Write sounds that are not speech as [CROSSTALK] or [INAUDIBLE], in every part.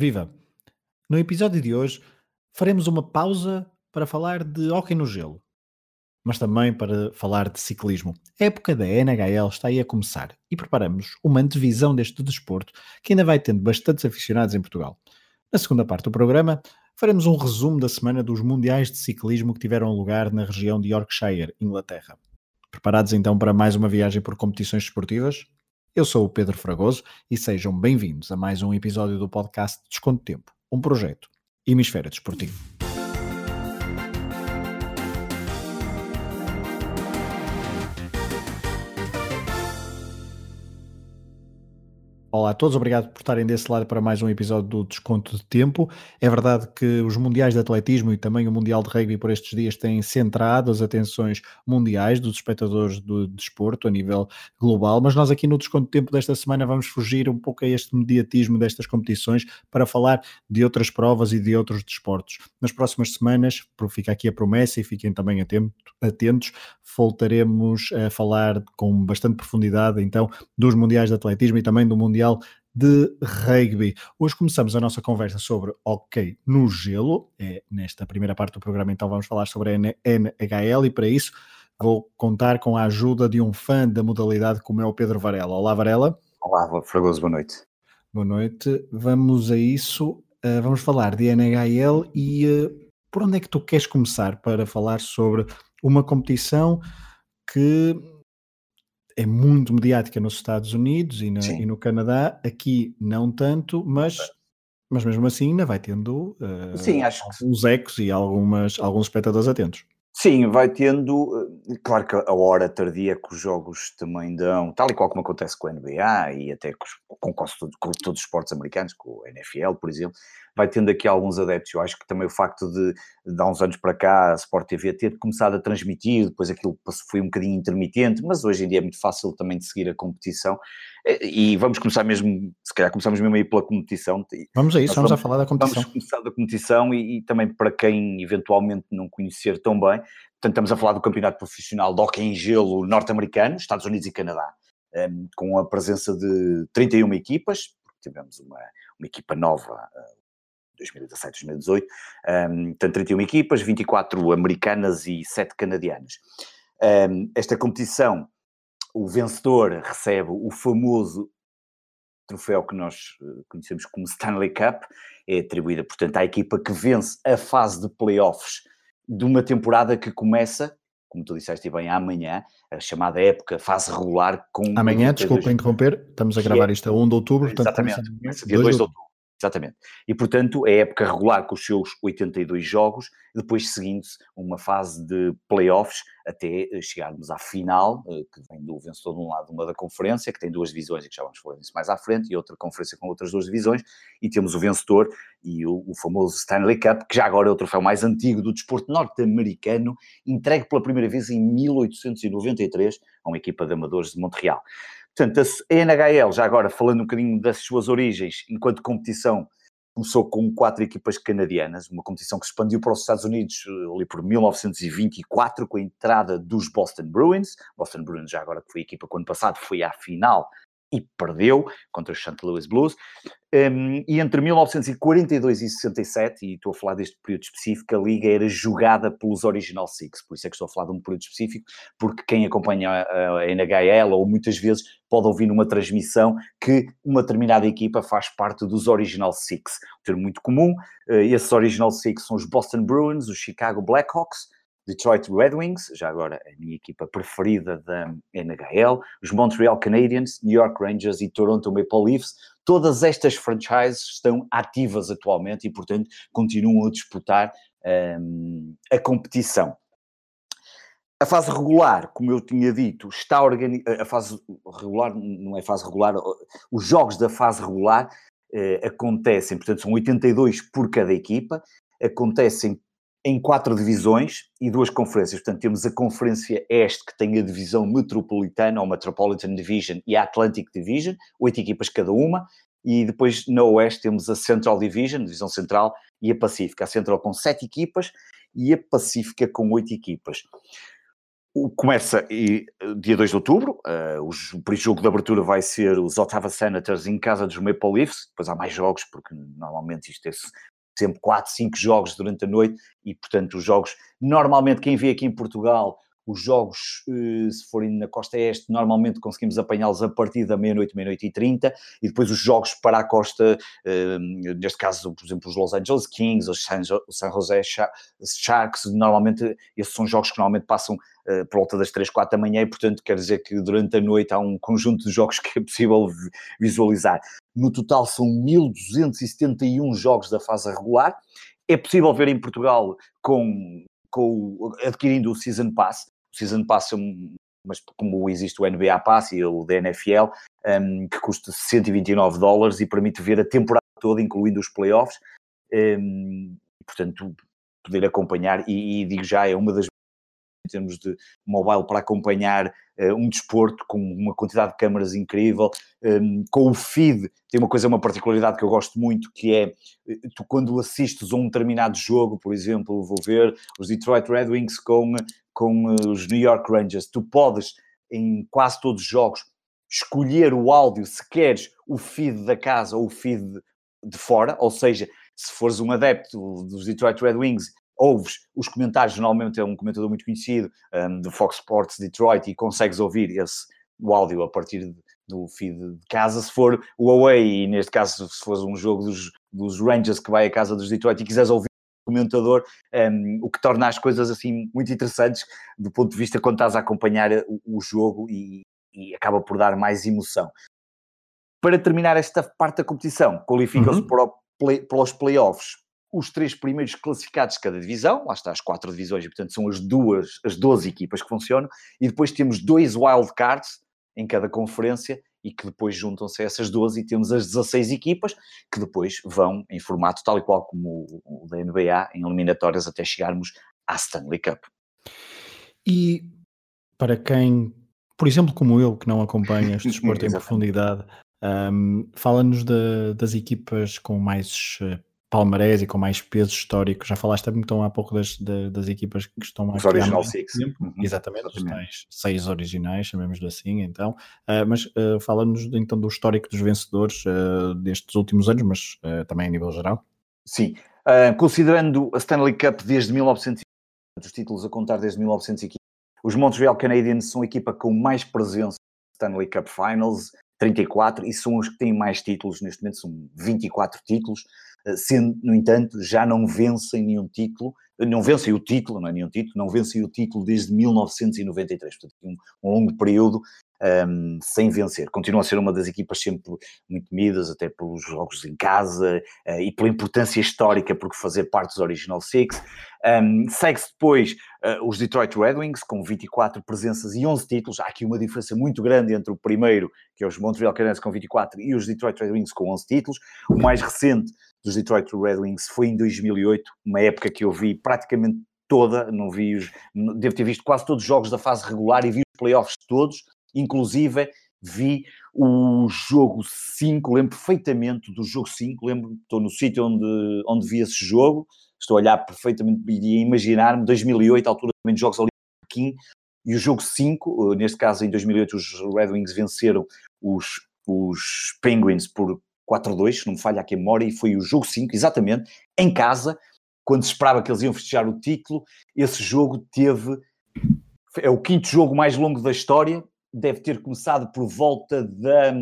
Viva! No episódio de hoje faremos uma pausa para falar de hóquei no gelo, mas também para falar de ciclismo. A época da NHL está aí a começar e preparamos uma antevisão deste desporto que ainda vai tendo bastantes aficionados em Portugal. Na segunda parte do programa faremos um resumo da semana dos Mundiais de Ciclismo que tiveram lugar na região de Yorkshire, Inglaterra. Preparados então para mais uma viagem por competições desportivas? Eu sou o Pedro Fragoso e sejam bem-vindos a mais um episódio do podcast Desconto Tempo, um projeto Hemisfério Desportivo. Olá a todos, obrigado por estarem desse lado para mais um episódio do Desconto de Tempo. É verdade que os Mundiais de Atletismo e também o Mundial de Rugby por estes dias têm centrado as atenções mundiais dos espectadores do desporto a nível global, mas nós aqui no Desconto de Tempo desta semana vamos fugir um pouco a este mediatismo destas competições para falar de outras provas e de outros desportos. Nas próximas semanas, fica aqui a promessa e fiquem também atentos, voltaremos a falar com bastante profundidade então dos Mundiais de Atletismo e também do Mundial Mundial de Rugby. Hoje começamos a nossa conversa sobre hockey no gelo. É, nesta primeira parte do programa, então, vamos falar sobre a NHL e para isso vou contar com a ajuda de um fã da modalidade como é o Pedro Varela. Olá, Varela. Olá, Fragoso, boa noite. Boa noite. Vamos a isso. Uh, vamos falar de NHL e uh, por onde é que tu queres começar para falar sobre uma competição que é muito mediática nos Estados Unidos e, na, e, no Canadá, aqui não tanto, mas, mas mesmo assim ainda vai tendo uh, Sim, acho alguns que... ecos e algumas, alguns espectadores atentos. Sim, vai tendo, eh, claro que a hora tardia que os jogos também dão, tal e qual como acontece com a NBA e até com, com, com, com todos os esportes americanos, com o NFL, por exemplo, vai tendo aqui alguns adeptos. Eu acho que também o facto de, de há uns anos para cá a Sport TV ter começado a transmitir, depois aquilo foi um bocadinho intermitente, mas hoje em dia é muito fácil também de seguir a competição. E vamos começar mesmo, se calhar começamos mesmo aí pela competição. Vamos a isso, vamos, vamos, a falar da competição. Vamos começar da competição e, e, também para quem eventualmente não conhecer tão bem, portanto estamos a falar do campeonato profissional de hockey em gelo norte-americano, Estados Unidos e Canadá, um, com a presença de 31 equipas, tivemos uma, uma equipa nova, 2017, 2018, um, portanto 31 equipas, 24 americanas e 7 canadianas. Um, esta competição, o vencedor recebe o famoso troféu que nós eh, conhecemos como Stanley Cup, é atribuída, portanto, à equipa que vence a fase de playoffs de uma temporada que começa, como tu disseste bem, amanhã, a chamada época fase regular com... Amanhã, desculpa interromper, estamos a gravar é, isto a 1 de outubro, portanto... Exatamente, dia 2 de outubro. Exatamente. E, portanto, é época regular com os seus 82 jogos, depois seguindo-se uma fase de playoffs até eh, chegarmos à final, eh, que vem do vencedor de um lado, uma da conferência, que tem duas divisões e que já vamos falar disso mais à frente, e outra conferência com outras duas divisões, e temos o vencedor e o, o famoso Stanley Cup, que já agora é o troféu mais antigo do desporto norte-americano, entregue pela primeira vez em 1893 a uma equipa de amadores de Montreal. Portanto, a NHL, já agora falando um bocadinho das suas origens, enquanto competição, começou com quatro equipas canadianas, uma competição que se expandiu para os Estados Unidos eh, ali por 1924, com a entrada dos Boston Bruins. Boston Bruins, já agora que foi a equipa que ano passado foi à final e perdeu contra os St. Louis Blues. Um, e entre 1942 e 67, e estou a falar deste período específico, a liga era jogada pelos Original Six, por isso é que estou a falar de um período específico, porque quem acompanha a, NHL, ou muitas vezes pode ouvir numa transmissão que uma determinada equipa faz parte dos Original Six. Um termo muito comum, uh, esses Original Six são os Boston Bruins, os Chicago Blackhawks, Detroit Red Wings, já agora a minha equipa preferida da NHL, os Montreal Canadiens, New York Rangers e Toronto Maple Leafs. Todas estas franchises estão ativas atualmente e, portanto, continuam a disputar um, a competição. A fase regular, como eu tinha dito, está organizada. A fase regular não é fase regular, os jogos da fase regular eh, acontecem, portanto, são 82 por cada equipa, acontecem em quatro divisões e duas conferências. Portanto, temos a Conferência Este, que tem a divisão metropolitana, ou Metropolitan Division, e a Atlantic Division, oito equipas cada uma. E depois, na Oeste, temos a Central Division, divisão central, e a Pacífica. A Central com sete equipas e a Pacífica com oito equipas. Começa e, dia 2 de outubro, uh, o, jogo de abertura vai ser os Ottawa Senators em casa dos Maple Leafs, depois há mais jogos, porque normalmente isto é sempre 4, 5 jogos durante a noite, e portanto os jogos, normalmente quem vê aqui em Portugal os jogos, eh, se forem na costa este, normalmente conseguimos apanhá-los a partir da meia-noite, meia-noite e trinta, e depois os jogos para a costa, eh, neste caso, por exemplo, os Los Angeles Kings, os San José Sharks, normalmente, esses são jogos que normalmente passam eh, por volta das 3, 4 da manhã, e portanto quer dizer que durante a noite há um conjunto de jogos [LAUGHS] que é possível visualizar. No total são 1271 jogos da fase regular. É possível ver em Portugal com, com adquirindo o Season Pass Season Pass, mas como existe o NBA Pass e o da NFL, um, que custa 129 dólares e permite ver a temporada toda, incluindo os playoffs, um, portanto, poder acompanhar, e, e, digo já, é uma das em termos de mobile para acompanhar uh, um desporto com uma quantidade de câmaras incrível, um, com o feed, tem uma coisa, uma particularidade que eu gosto muito, que é, eh, tu quando assistes a um determinado jogo, por exemplo, vou ver os Detroit Red Wings com com eh, os New York Rangers, tu podes, em quase todos os jogos, escolher o áudio se queres o feed da casa ou o feed de fora, ou seja, se fores um adepto dos Detroit Red Wings, ouves os comentários, normalmente é um comentador muito conhecido um, do Fox Sports Detroit e consegues ouvir esse, o áudio a partir de, do feed de casa, se for o away, e neste caso se for um jogo dos, dos Rangers que vai à casa dos Detroit e quiseres ouvir comentador, um, o que torna as coisas assim muito interessantes do ponto de vista quando estás a acompanhar o, o jogo e, e, acaba por dar mais emoção. Para terminar esta parte da competição, qualificam-se uhum. para, play, para os playoffs os três primeiros classificados de cada divisão, lá está as quatro divisões, e portanto são as duas, as 12 equipas que funcionam, e depois temos dois wildcards em cada conferência, e que depois juntam-se a essas 12 e temos as 16 equipas que depois vão em formato tal e qual como o, da NBA, em eliminatórias até chegarmos à Stanley Cup. E para quem, por exemplo, como eu, que não acompanha este [LAUGHS] desporto em profundidade, um, fala-nos das equipas com mais eh, palmarés e com mais peso histórico. Já falaste então há pouco das, das, das equipas que estão mais. Os Original Six. Uhum. Exatamente, Exatamente. os seis originais, chamemos-lhe assim, então. Uh, mas uh, fala-nos então do histórico dos vencedores uh, destes últimos anos, mas também a nível geral. Sim. considerando a Stanley Cup desde 1900, os títulos a contar desde 1915, os Montreal Canadiens são a equipa com mais presença Stanley Cup Finals, 34, e são os que têm mais títulos neste momento, são 24 títulos. Eh, sendo, no entanto, já não vencem nenhum título, não vencem o título, não é nenhum título, não vencem o título desde 1993, portanto, um, longo período um, sem vencer. Continua a ser uma das equipas sempre muito temidas, até pelos jogos em casa uh, e pela importância histórica por fazer parte dos Original Six. Um, Segue-se depois uh, os Detroit Red Wings, com 24 presenças e 11 títulos. Há aqui uma diferença muito grande entre o primeiro, que é os Montreal Canadiens com 24, e os Detroit Red Wings com 11 títulos. O mais recente dos Detroit Red Wings foi em 2008, uma época que eu vi praticamente toda, não vi os, devo ter visto quase todos os jogos da fase regular e vi os playoffs todos, inclusive vi o jogo 5, lembro perfeitamente do jogo 5, lembro, estou no sítio onde, onde vi esse jogo, estou a olhar perfeitamente e a imaginar-me, 2008, a altura também dos Jogos Olímpicos, e o jogo 5, neste caso em 2008 os Red Wings venceram os, os Penguins por 4-2, se não me falha aqui a memória, e foi o jogo 5, exatamente, em casa, quando se esperava que eles iam festejar o título, esse jogo teve, é o quinto jogo mais longo da história, deve ter começado por volta da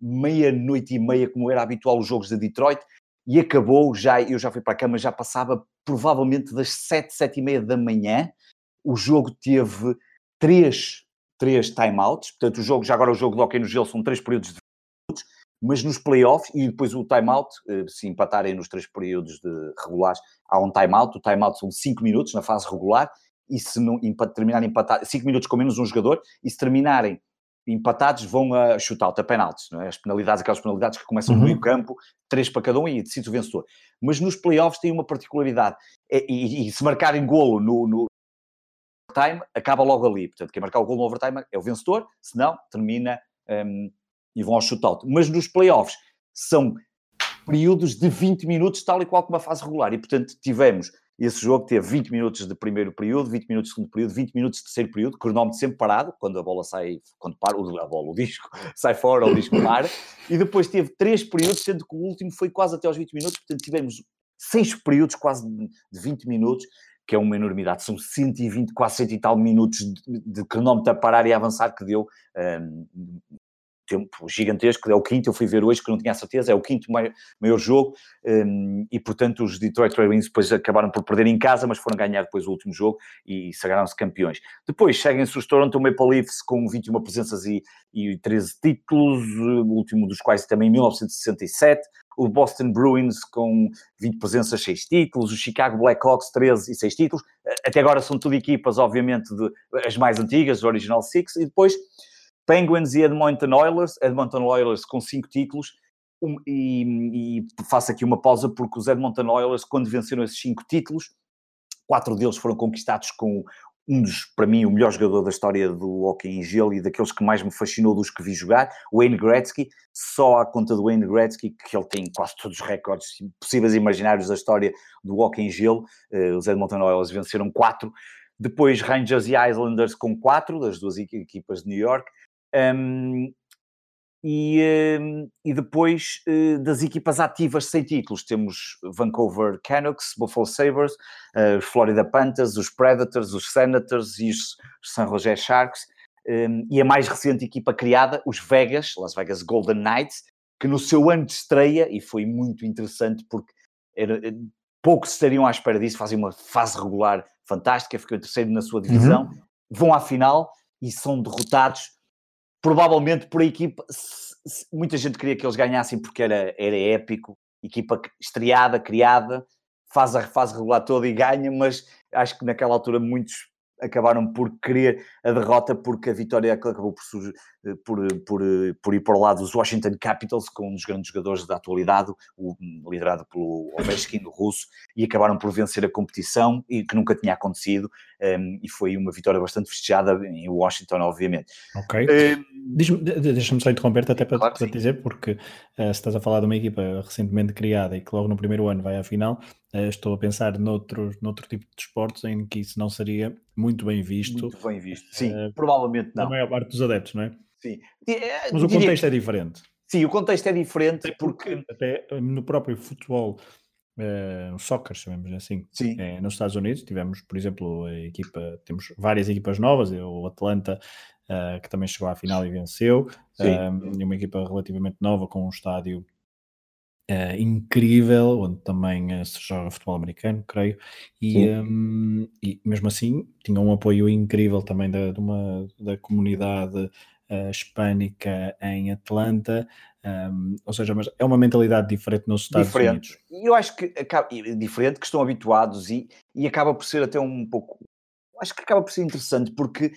meia-noite e meia, como era habitual os jogos de Detroit, e acabou já, eu já fui para a cama, já passava provavelmente das sete, sete e meia da manhã, o jogo teve três, três timeouts, portanto o jogo, já agora o jogo de hockey no gelo são três períodos de minutos, mas nos playoffs, e depois o timeout, eh, se empatarem nos três períodos de regulares, há um timeout, o timeout são cinco minutos na fase regular, e se não terminarem empatados, 5 minutos com menos um jogador, e se terminarem empatados vão a shootout, a penaltis, é? As penalidades, aquelas penalidades que começam uhum. no meio campo, três para cada um e decide o vencedor. Mas nos playoffs tem uma particularidade, é, e, e, se marcarem golo no, no overtime, acaba logo ali. Portanto, quem marcar o golo no overtime é o vencedor, se não, termina um, e vão ao shootout. Mas nos playoffs são períodos de 20 minutos, tal e qual como a fase regular. E, portanto, tivemos esse jogo teve 20 minutos de primeiro período, 20 minutos de segundo período, 20 minutos de terceiro período, cronómetro sempre parado, quando a bola sai, quando para, a bola, o disco [LAUGHS] sai fora, o disco para, e depois teve três períodos, sendo que o último foi quase até aos 20 minutos, portanto tivemos seis períodos quase de 20 minutos, que é uma enormidade, são 120, quase 100 e tal minutos de, de cronómetro a parar e avançar que deu um, tempo gigantesco, é o quinto, eu fui ver hoje que não tinha a certeza, é o quinto maior, maior jogo, um, e portanto os Detroit Red Wings depois acabaram por perder em casa, mas foram ganhar depois o último jogo e sagraram-se campeões. Depois seguem-se os Toronto Maple Leafs com 21 presenças e, e 13 títulos, o último dos quais também em 1967, o Boston Bruins com 20 presenças, 6 títulos, o Chicago Blackhawks 13 e 6 títulos, até agora são tudo equipas, obviamente, de, as mais antigas, o Original Six, e depois Penguins e Edmonton Oilers, Edmonton Oilers com 5 títulos, um, e, e, faço aqui uma pausa porque os Edmonton Oilers, quando venceram esses 5 títulos, quatro deles foram conquistados com um dos, para mim, o melhor jogador da história do hockey em gelo e daqueles que mais me fascinou dos que vi jogar, Wayne Gretzky, só à conta do Wayne Gretzky, que ele tem quase todos os recordes possíveis e imaginários da história do hockey em gelo, uh, os Edmonton Oilers venceram quatro, depois Rangers e Islanders com quatro, das duas equipas de New York, um, e, um, e, depois uh, das equipas ativas sem títulos, temos Vancouver Canucks, Buffalo Sabres, uh, Florida Panthers, os Predators, os Senators e os San Jose Sharks. Um, e a mais recente equipa criada, os Vegas, Las Vegas Golden Knights, que no seu ano de estreia, e foi muito interessante porque era, eh, poucos estariam à espera disso, fazem uma fase regular fantástica, ficou terceiro na sua divisão, uhum. vão à final e são derrotados provavelmente por a equipa, muita gente queria que eles ganhassem porque era, era épico, equipa estreada, criada, faz a fase regular toda e ganha, mas acho que naquela altura muitos acabaram por querer a derrota porque a vitória acabou por, por, eh, por, eh, por ir para o lado dos Washington Capitals, com um dos grandes jogadores da atualidade, o, liderado pelo Ovechkin, russo, e acabaram por vencer a competição, e que nunca tinha acontecido, um, e foi uma vitória bastante festejada em Washington, obviamente. Ok. Um, Deixa-me só interromper-te até para, claro para dizer, porque uh, se estás a falar de uma equipa recentemente criada e que logo no primeiro ano vai à final, uh, estou a pensar noutro, noutro tipo de esportes em que isso não seria muito bem visto. Muito bem visto, sim, uh, provavelmente não. A maior parte dos adeptos, não é? Sim. É, Mas o contexto é diferente. Sim, o contexto é diferente até porque... porque... Até no próprio futebol, uh, soccer, chamemos assim, Sim. É, nos Estados Unidos, tivemos, por exemplo, a equipa, temos várias equipas novas, o Atlanta, uh, que também chegou à final e venceu, uh, uma equipa relativamente nova com um estádio Uh, incrível, onde também uh, se joga futebol americano, creio, e, um, e, mesmo assim tinha um apoio incrível também da, de uma, da comunidade uh, hispânica em Atlanta, um, ou seja, mas é uma mentalidade diferente nos Estados diferente. Unidos. E eu acho que acaba, diferente, que estão habituados e, e acaba por ser até um pouco, acho que acaba por ser interessante porque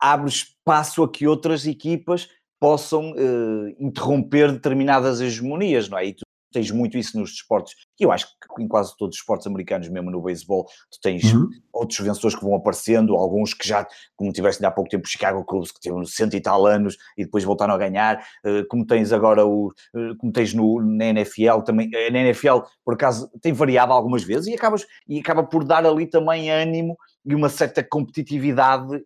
abre espaço a que outras equipas possam uh, interromper determinadas hegemonias, não é? E tu tens muito isso nos desportos, e eu acho que em quase todos os esportes americanos, mesmo no beisebol, tu tens uhum. outros vencedores que vão aparecendo, alguns que já, como tiveste há pouco tempo, o Chicago Cubs, que têm cento e tal anos e depois voltaram a ganhar, uh, como tens agora o, uh, como tens no, na NFL também, na NFL, por acaso, tem variado algumas vezes e, acabas, e acaba por dar ali também ânimo e uma certa competitividade,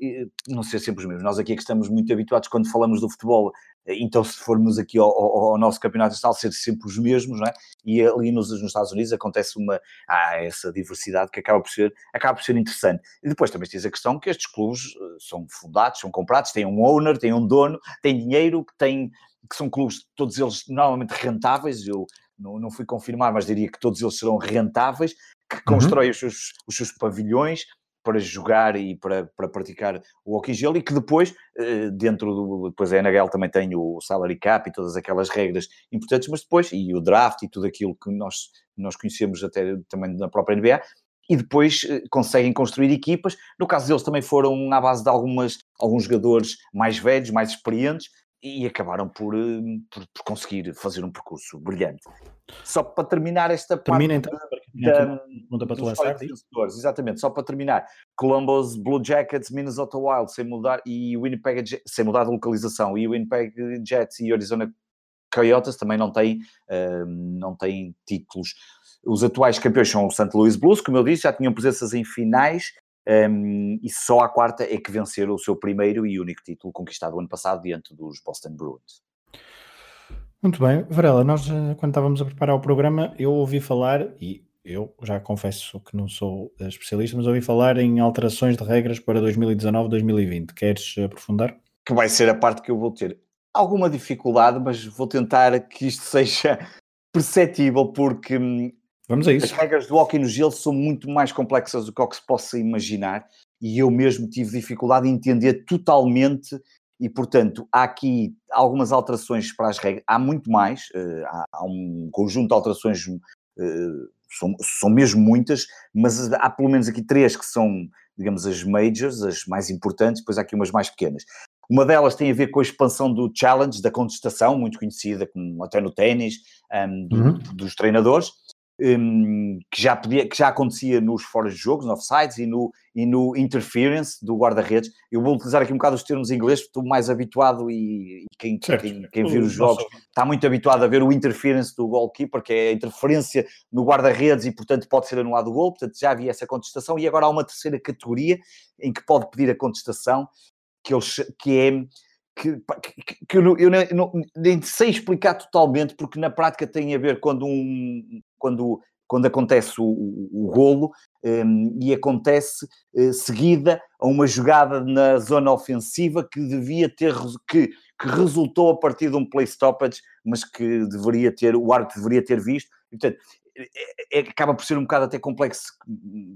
não sei sempre os mesmos. Nós aqui é que estamos muito habituados quando falamos do futebol, então se formos aqui ao, ao, ao nosso campeonato nacional, ser sempre os mesmos, não é? E ali nos, nos, Estados Unidos acontece uma, há essa diversidade que acaba por ser, acaba por ser interessante. E depois também tens a questão que estes clubes eh, são fundados, são comprados, têm um owner, têm um dono, têm dinheiro, que, têm, que são clubes, todos eles normalmente rentáveis, eu não, não fui confirmar, mas diria que todos eles serão rentáveis, que uhum. constroem os, seus, os seus pavilhões, para jogar e para, para praticar o hockey gelo e que depois, eh, dentro do, depois a NHL também tem o salary cap e todas aquelas regras importantes, mas depois, e o draft e tudo aquilo que nós, nós conhecemos até também na própria NBA, e depois eh, conseguem construir equipas. No caso deles também foram à base de algumas, alguns jogadores mais velhos, mais experientes, e acabaram por, eh, por, por, conseguir fazer um percurso brilhante. Só para terminar esta Termina parte então, da, para lançar, exatamente, só para terminar, Columbus Blue Jackets, Minnesota Wild sem mudar e Winnipeg sem mudar de localização e Winnipeg Jets e Arizona Coyotes também não têm, uh, não têm títulos. Os atuais campeões são o St. Louis Blues, como eu disse, já tinham presenças em finais, um, e só a quarta é que venceram o seu primeiro e único título conquistado ano passado diante dos Boston Bruins. Muito bem, Varela, nós eh, quando estávamos a preparar o programa, eu ouvi falar, e eu já confesso que não sou eh, especialista, mas ouvi falar em alterações de regras para 2019-2020. Queres aprofundar? Que vai ser a parte que eu vou ter alguma dificuldade, mas vou tentar que isto [LAUGHS] seja perceptível, porque hum, Vamos a isso. As regras do hockey no gelo são muito mais complexas do que o que se possa imaginar e eu mesmo tive dificuldade em entender totalmente e, portanto, há aqui algumas alterações para as regras. Há muito mais, uh, há, um conjunto de alterações, uh, são, são mesmo muitas, mas há pelo menos aqui três que são, digamos, as majors, as mais importantes, depois há aqui umas mais pequenas. Uma delas tem a ver com a expansão do challenge, da contestação, muito conhecida, como até no ténis, um, do, uhum. dos treinadores um, que, já podia, que já acontecia nos fora de jogos, no offsides e no, e no interference do guarda-redes. Eu vou utilizar aqui um bocado os termos em inglês, estou mais habituado e, e quem, quem, quem vir os jogos está muito habituado a ver o interference do goalkeeper, que é a interferência no guarda-redes e, portanto, pode ser anulado o gol. Portanto, já havia essa contestação e agora há uma terceira categoria em que pode pedir a contestação, que, eles, que é que, que, que, eu, eu não, nem sei explicar totalmente, porque na prática tem a ver quando, um, quando, quando acontece o, o, o golo um, e acontece uh, seguida a uma jogada na zona ofensiva que devia ter que, que resultou a partir de um play stoppage, mas que deveria ter, o árbitro deveria ter visto. Portanto, é, é, acaba por ser um bocado até complexo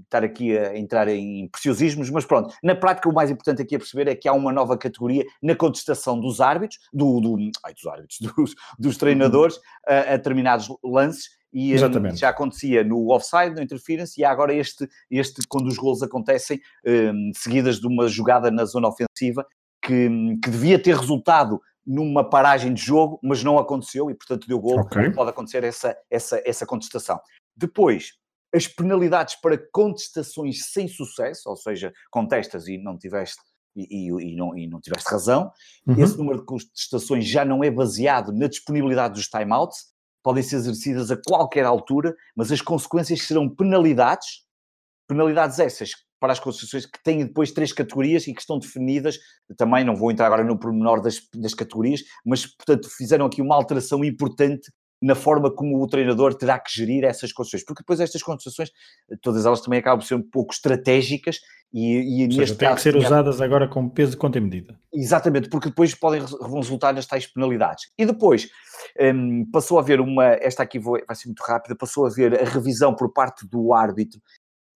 estar aqui a entrar em preciosismos, mas pronto, na prática o mais importante aqui a perceber é que há uma nova categoria na contestação dos árbitros, do, do ai, dos árbitros, [LAUGHS] dos, dos treinadores a, a determinados lances e hum, Exatamente. já acontecia no offside, no interference, e há agora este, este quando os gols acontecem um, seguidas de uma jogada na zona ofensiva que, que devia ter resultado numa paragem de jogo, mas não aconteceu e, portanto, deu gol. Okay. Pode acontecer essa, essa, essa contestação. Depois, as penalidades para contestações sem sucesso, ou seja, contestas e não tiveste e, e, e, não, e não tiveste razão. Uhum. Esse número de contestações já não é baseado na disponibilidade dos timeouts, podem ser exercidas a qualquer altura, mas as consequências serão penalidades, penalidades essas para as concessões que têm depois três categorias e que estão definidas, também não vou entrar agora no pormenor das, das categorias, mas portanto fizeram aqui uma alteração importante na forma como o treinador terá que gerir essas concessões, porque depois estas concessões, todas elas também acabam por ser um pouco estratégicas e, e seja, têm que ser usadas agora com peso e conta medida. Exatamente, porque depois podem vão resultar nas tais penalidades. E depois um, passou a haver uma, esta aqui vou, vai ser muito rápida, passou a haver a revisão por parte do árbitro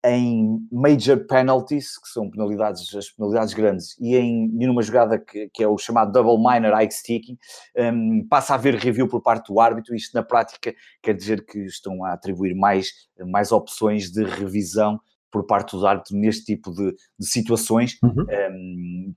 em major penalties, que são penalidades, as penalidades grandes, e em numa jogada que, que é o chamado double minor eye sticking, um, passa a haver review por parte do árbitro, isto na prática quer dizer que estão a atribuir mais, mais opções de revisão por parte do árbitro neste tipo de, de situações, uhum. um,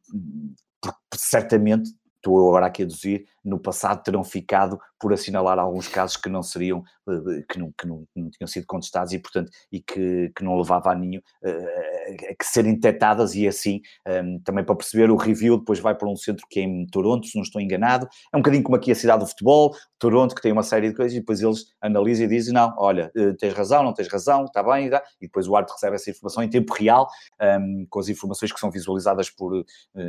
certamente estou agora aqui a deduzir, no passado terão ficado por assinalar alguns casos que não seriam, eh, que não, que não, não tinham sido contestados e, portanto, e que, que não levava a ninho uh, a que serem detectadas e assim, ehm, também para perceber o review, depois vai para um centro que é em Toronto, se não estou enganado, é um bocadinho como aqui a cidade do futebol, Toronto, que tem uma série de coisas e depois eles analisam e dizem, não, olha, tens razão, não tens razão, está bem, e depois o árbitro recebe essa informação em tempo real, ehm, com as informações que são visualizadas por,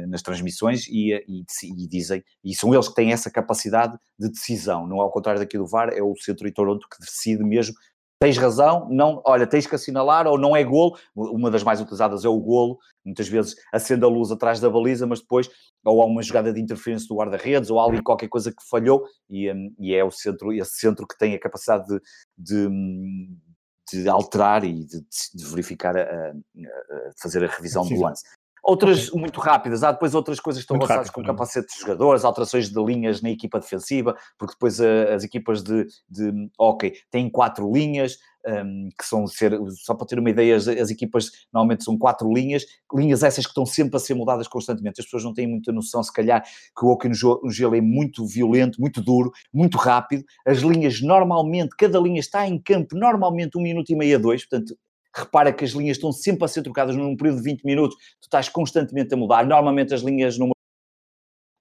nas transmissões e, e, e dizem, e são eles que têm essa capacidade de decisão, não é ao contrário daqui do VAR, é o centro de Toronto que decide mesmo. Tens razão, não, olha, tens que assinalar ou não é golo. Uma das mais utilizadas é o golo, muitas vezes acende a luz atrás da baliza, mas depois ou há uma jogada de interferência do guarda-redes ou há ali qualquer coisa que falhou e, um, e é o centro, esse centro que tem a capacidade de, de, de alterar e de, de verificar, a, a, a, fazer a revisão do lance. Outras okay. muito rápidas, há depois outras coisas que estão muito relacionadas com o capacete de jogadores, alterações de linhas na equipa defensiva, porque depois uh, as equipas de, de hockey têm quatro linhas, um, ehm, que são ser, só para ter uma ideia, as, as, equipas normalmente são quatro linhas, linhas essas que estão sempre a ser mudadas constantemente. As pessoas não têm muita noção, se calhar, que o hockey no gelo é muito violento, muito duro, muito rápido. As linhas normalmente, cada linha está em campo normalmente um minuto e meio a dois, portanto repara que as linhas estão sempre a ser trocadas num período de 20 minutos, tu estás constantemente a mudar. Normalmente as linhas numa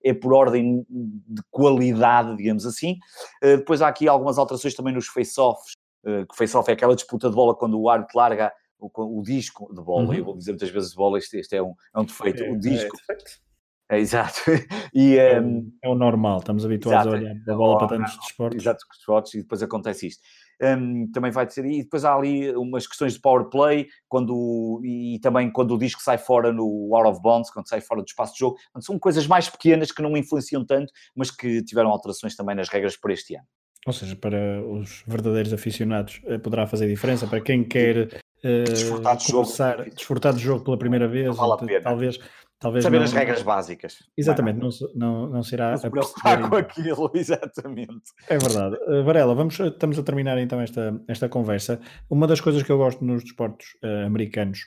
é por ordem de qualidade, digamos assim. Uh, depois há aqui algumas alterações também nos face-offs, uh, que face-off é aquela disputa de bola quando o árbitro larga o, o, disco de bola, uhum. eu vou dizer muitas vezes bola, este, este é, um, é um defeito, é, o disco... É é, exato. [LAUGHS] E, é, um, é, o normal, estamos habituados exato. a olhar a bola para tantos desportos. Exato, desportos, e depois acontece isto. Um, também vai ser, e depois há ali umas questões de power play, quando, e também quando o disco sai fora no out of bounds, quando sai fora do espaço de jogo, são coisas mais pequenas que não influenciam tanto, mas que tiveram alterações também nas regras para este ano. Ou seja, para os verdadeiros aficionados eh, poderá fazer diferença, para quem quer uh, desfrutar, de começar, jogo. desfrutar do jogo pela primeira vez, vale talvez Talvez Saber não, as regras básicas. Exatamente, não, não, não será não se preocupar com aquilo, [LAUGHS] exatamente. É verdade. Uh, Varela, vamos, estamos a terminar então esta, esta conversa. Uma das coisas que eu gosto nos desportos uh, americanos,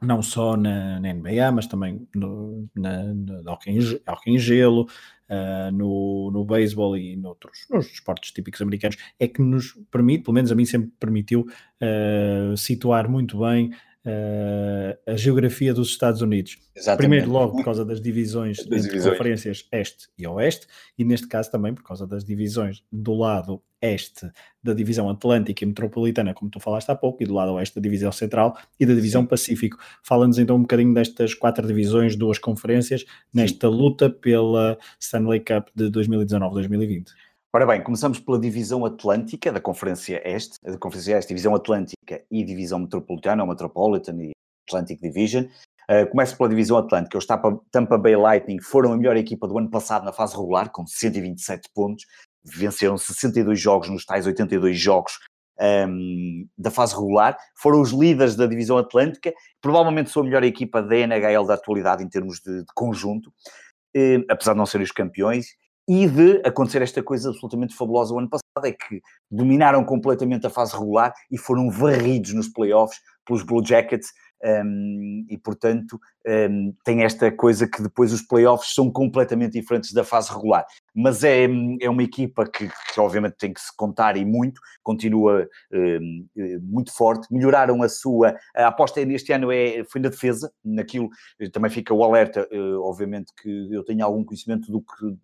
não só na, na, NBA, mas também no, na, no hockey, em gelo, uh, no, no beisebol e noutros, nos desportos típicos americanos, é que nos permite, pelo menos a mim sempre permitiu, situar muito bem uh, a geografia dos Estados Unidos. Exatamente. Primeiro, logo, por causa das divisões das entre divisões. conferências este e oeste, e neste caso também por causa das divisões do lado este da divisão Atlântica e Metropolitana, como tu falaste há pouco, e do lado oeste da divisão Central e da divisão. Pacífico. Fala-nos então um bocadinho destas quatro divisões, duas conferências, nesta Sim. luta pela Stanley Cup de 2019-2020. Ora bem, começamos pela divisão Atlântica da Conferência Este, da Conferência Este, Divisão Atlântica e Divisão Metropolitana, ou Metropolitan e Atlantic Division. Uh, começo pela Divisão Atlântica. Os Tampa Bay Lightning foram a melhor equipa do ano passado na fase regular, com 127 pontos. Venceram 62 jogos nos tais 82 jogos um, ehm, da fase regular. Foram os líderes da Divisão Atlântica. Provavelmente são a melhor equipa da NHL da atualidade em termos de, de conjunto, uh, apesar de não serem os campeões e de acontecer esta coisa absolutamente fabulosa o ano passado, é que dominaram completamente a fase regular e foram varridos nos playoffs pelos Blue Jackets um, e, portanto, um, tem esta coisa que depois os playoffs são completamente diferentes da fase regular. Mas é, é uma equipa que, que obviamente tem que se contar e muito, continua um, muito forte. Melhoraram a sua. A aposta neste ano é, foi na defesa, naquilo também fica o alerta, eh, obviamente que eu tenho algum conhecimento do que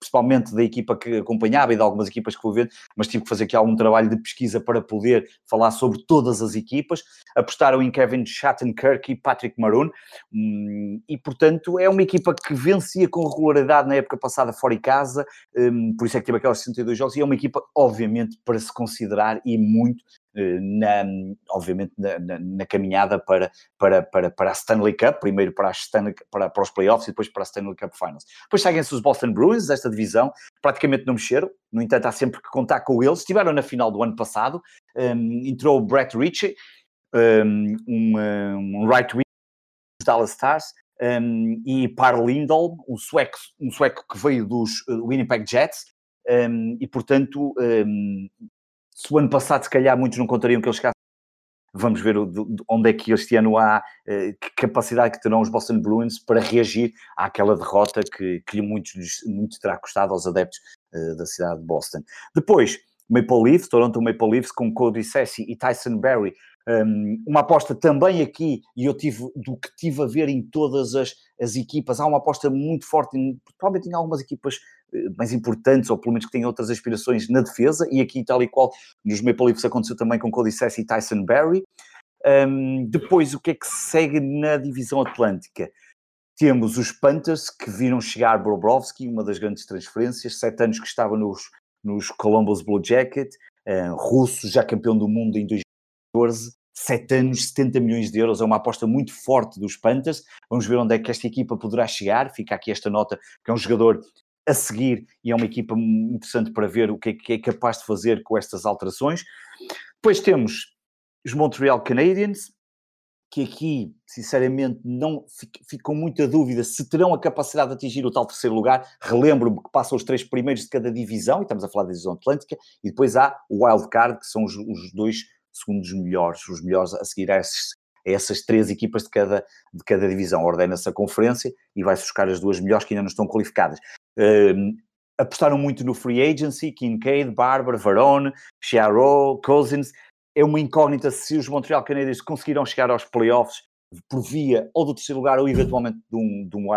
principalmente da equipa que acompanhava e de algumas equipas que vou ver, mas tive que fazer aqui algum trabalho de pesquisa para poder falar sobre todas as equipas. Apostaram em Kevin Shattenkirk e Patrick Maroon, hum, e portanto é uma equipa que vencia com regularidade na época passada fora e casa, hum, por isso é que teve aquelas 62 jogos, e é uma equipa, obviamente, para se considerar e muito na, obviamente na, na, na, caminhada para, para, para, para a Stanley Cup, primeiro para, a Stanley, para, para os playoffs e depois para a Stanley Cup Finals. Depois seguem-se os Boston Bruins, esta divisão, praticamente não mexeram, no entanto há sempre que contar com eles, estiveram na final do ano passado, um, entrou o Brett Ritchie, um, um, um right wing dos Dallas Stars, um, e Par Lindholm, um sueco, um sueco que veio dos uh, Winnipeg Jets, um, e portanto um, se o ano passado, se calhar, muitos não contariam que eles chegassem. Vamos ver onde é que este ano há, eh, que capacidade que terão os Boston Bruins para reagir àquela derrota que, que muito, muito terá custado aos adeptos eh, da cidade de Boston. Depois, Maple Leafs, Toronto Maple Leafs com Cody Ceci e Tyson Berry. Um, uma aposta também aqui, e eu tive, do que tive a ver em todas as, as equipas, há uma aposta muito forte, provavelmente em algumas equipas mais importantes, ou pelo menos que têm outras aspirações na defesa, e aqui, tal e qual, nos Maple Leafs aconteceu também com Cody Ceci e Tyson Berry. Um, depois, o que é que segue na divisão atlântica? Temos os Panthers, que viram chegar Bobrovski, uma das grandes transferências, sete anos que estava nos, nos Columbus Blue Jacket, uh, russo, já campeão do mundo em 2014, sete anos, 70 milhões de euros, é uma aposta muito forte dos Panthers. Vamos ver onde é que esta equipa poderá chegar. Fica aqui esta nota, que é um jogador a seguir e é uma equipa interessante para ver o que é, que é capaz de fazer com estas alterações. Depois temos os Montreal Canadiens, que aqui, sinceramente, não fico com muita dúvida se terão a capacidade de atingir o tal terceiro lugar. Relembro-me que passam os três primeiros de cada divisão, e estamos a falar da divisão Atlântica, e depois há o Wild Card, que são os, os dois segundos melhores, os melhores a seguir a esses, a essas três equipas de cada, de cada divisão. Ordena-se a conferência e vai-se buscar as duas melhores que ainda não estão qualificadas. Uh, apostaram muito no free agency, Kincaid, Barber, Varone, Chiaro, Cousins. É uma incógnita se os Montreal Canadiens conseguirão chegar aos playoffs por via ou do terceiro lugar ou eventualmente de um, de um.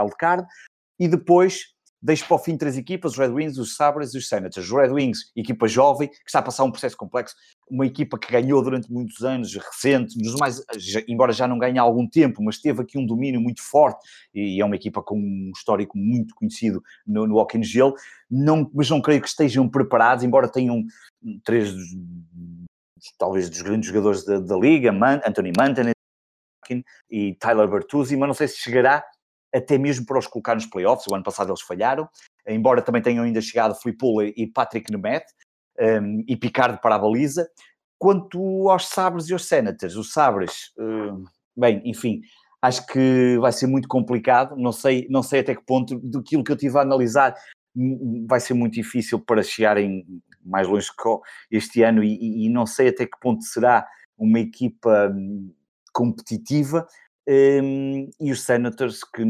E depois deixo para o fim três equipas, os Red Wings, os Sabres e os Senators. Os Red Wings, equipa jovem, que está a passar um processo complexo, uma equipa que ganhou durante muitos anos, recente, nos mais, embora já não ganhe há algum tempo, mas teve aqui um domínio muito forte e é uma equipa com um histórico muito conhecido no, no hockey no gelo, não, mas não creio que estejam preparados, embora tenham três talvez dos grandes jogadores da, da liga, Man, Anthony Manton e Tyler Bertuzzi, mas não sei se chegará até mesmo para os colocar nos playoffs. O ano passado eles falharam, embora também tenham ainda chegado Filipe e Patrick Nemeth um, e Picard para a baliza. Quanto aos Sabres e aos Senators, os Sabres, bem, enfim, acho que vai ser muito complicado. Não sei, não sei até que ponto, do que eu tive a analisar, vai ser muito difícil para chegarem mais longe este ano e, e não sei até que ponto será uma equipa hum, competitiva um, e os Senators que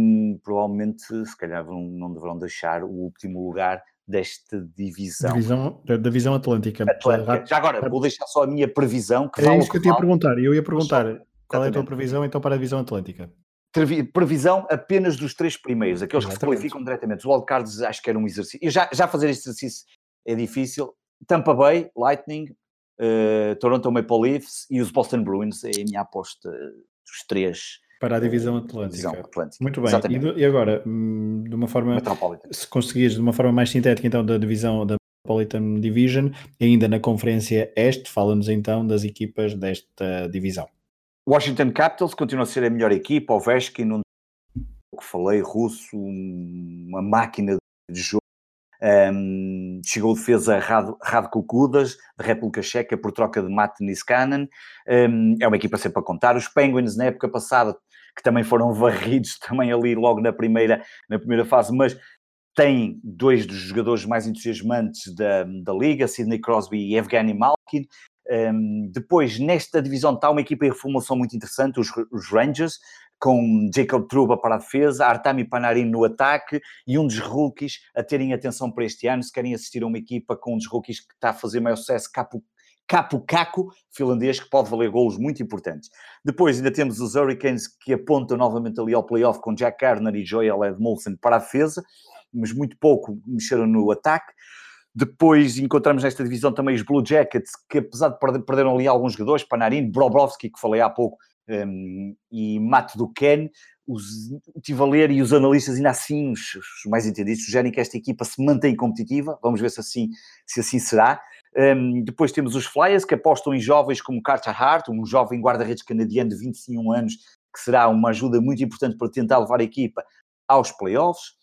provavelmente se calhar vão, não deverão deixar o último lugar desta divisão. divisão da divisão Atlântica. Atlântica. Já agora, vou deixar só a minha previsão. Que é isso que eu te ia perguntar. Eu ia perguntar só, qual é a tua previsão então para a divisão Atlântica. Previsão apenas dos três primeiros, aqueles Exatamente. que se qualificam diretamente. Os wildcards acho que era um exercício. E já, já fazer este exercício é difícil. Tampa Bay, Lightning, uh, Toronto Maple Leafs e os Boston Bruins é a minha aposta dos três para a divisão Atlântica. Divisão Atlântica. Muito bem. E, e, agora, hum, de uma forma, se conseguires de uma forma mais sintética, então, da divisão da Metropolitan Division, ainda na Conferência Este, fala-nos então das equipas desta divisão. Washington Capitals continua a ser a melhor equipa, Ovechkin, não que falei, russo, uma máquina de jogo. Um, chegou o defesa Radko Kudas, da República Checa, por troca de Matt Niskanen. Um, é uma equipa sempre a contar. Os Penguins, na época passada, que também foram [LAUGHS] varridos também ali logo na primeira, na primeira fase, mas tem dois dos jogadores mais entusiasmantes da, da liga, Sidney Crosby e Evgeny Malkin. Um, depois, nesta divisão está uma equipa em reformulação muito interessante, os, os Rangers, com Jacob Truba para a defesa, Artami Panarin no ataque e um dos rookies a terem atenção para este ano. Se querem assistir a uma equipa com um dos rookies que está a fazer maior sucesso, Capo, Capo Caco, finlandês, que pode valer golos muito importantes. Depois ainda temos os Hurricanes que apontam novamente ali ao playoff com Jack Garner e Joel Edmondson para a defesa, mas muito pouco mexeram no ataque. Depois encontramos nesta divisão também os Blue Jackets, que apesar de perder, perderam ali alguns jogadores, Panarin, Brobrovski, que falei há pouco, um, e Matt Duquesne, os, estive a ler e os analistas ainda assim, os, os mais entendidos, sugerem que esta equipa se mantém competitiva, vamos ver se assim, se assim será. Um, depois temos os Flyers, que apostam em jovens como Carter Hart, um jovem guarda-redes canadiano de 25 anos, que será uma ajuda muito importante para tentar levar a equipa aos playoffs.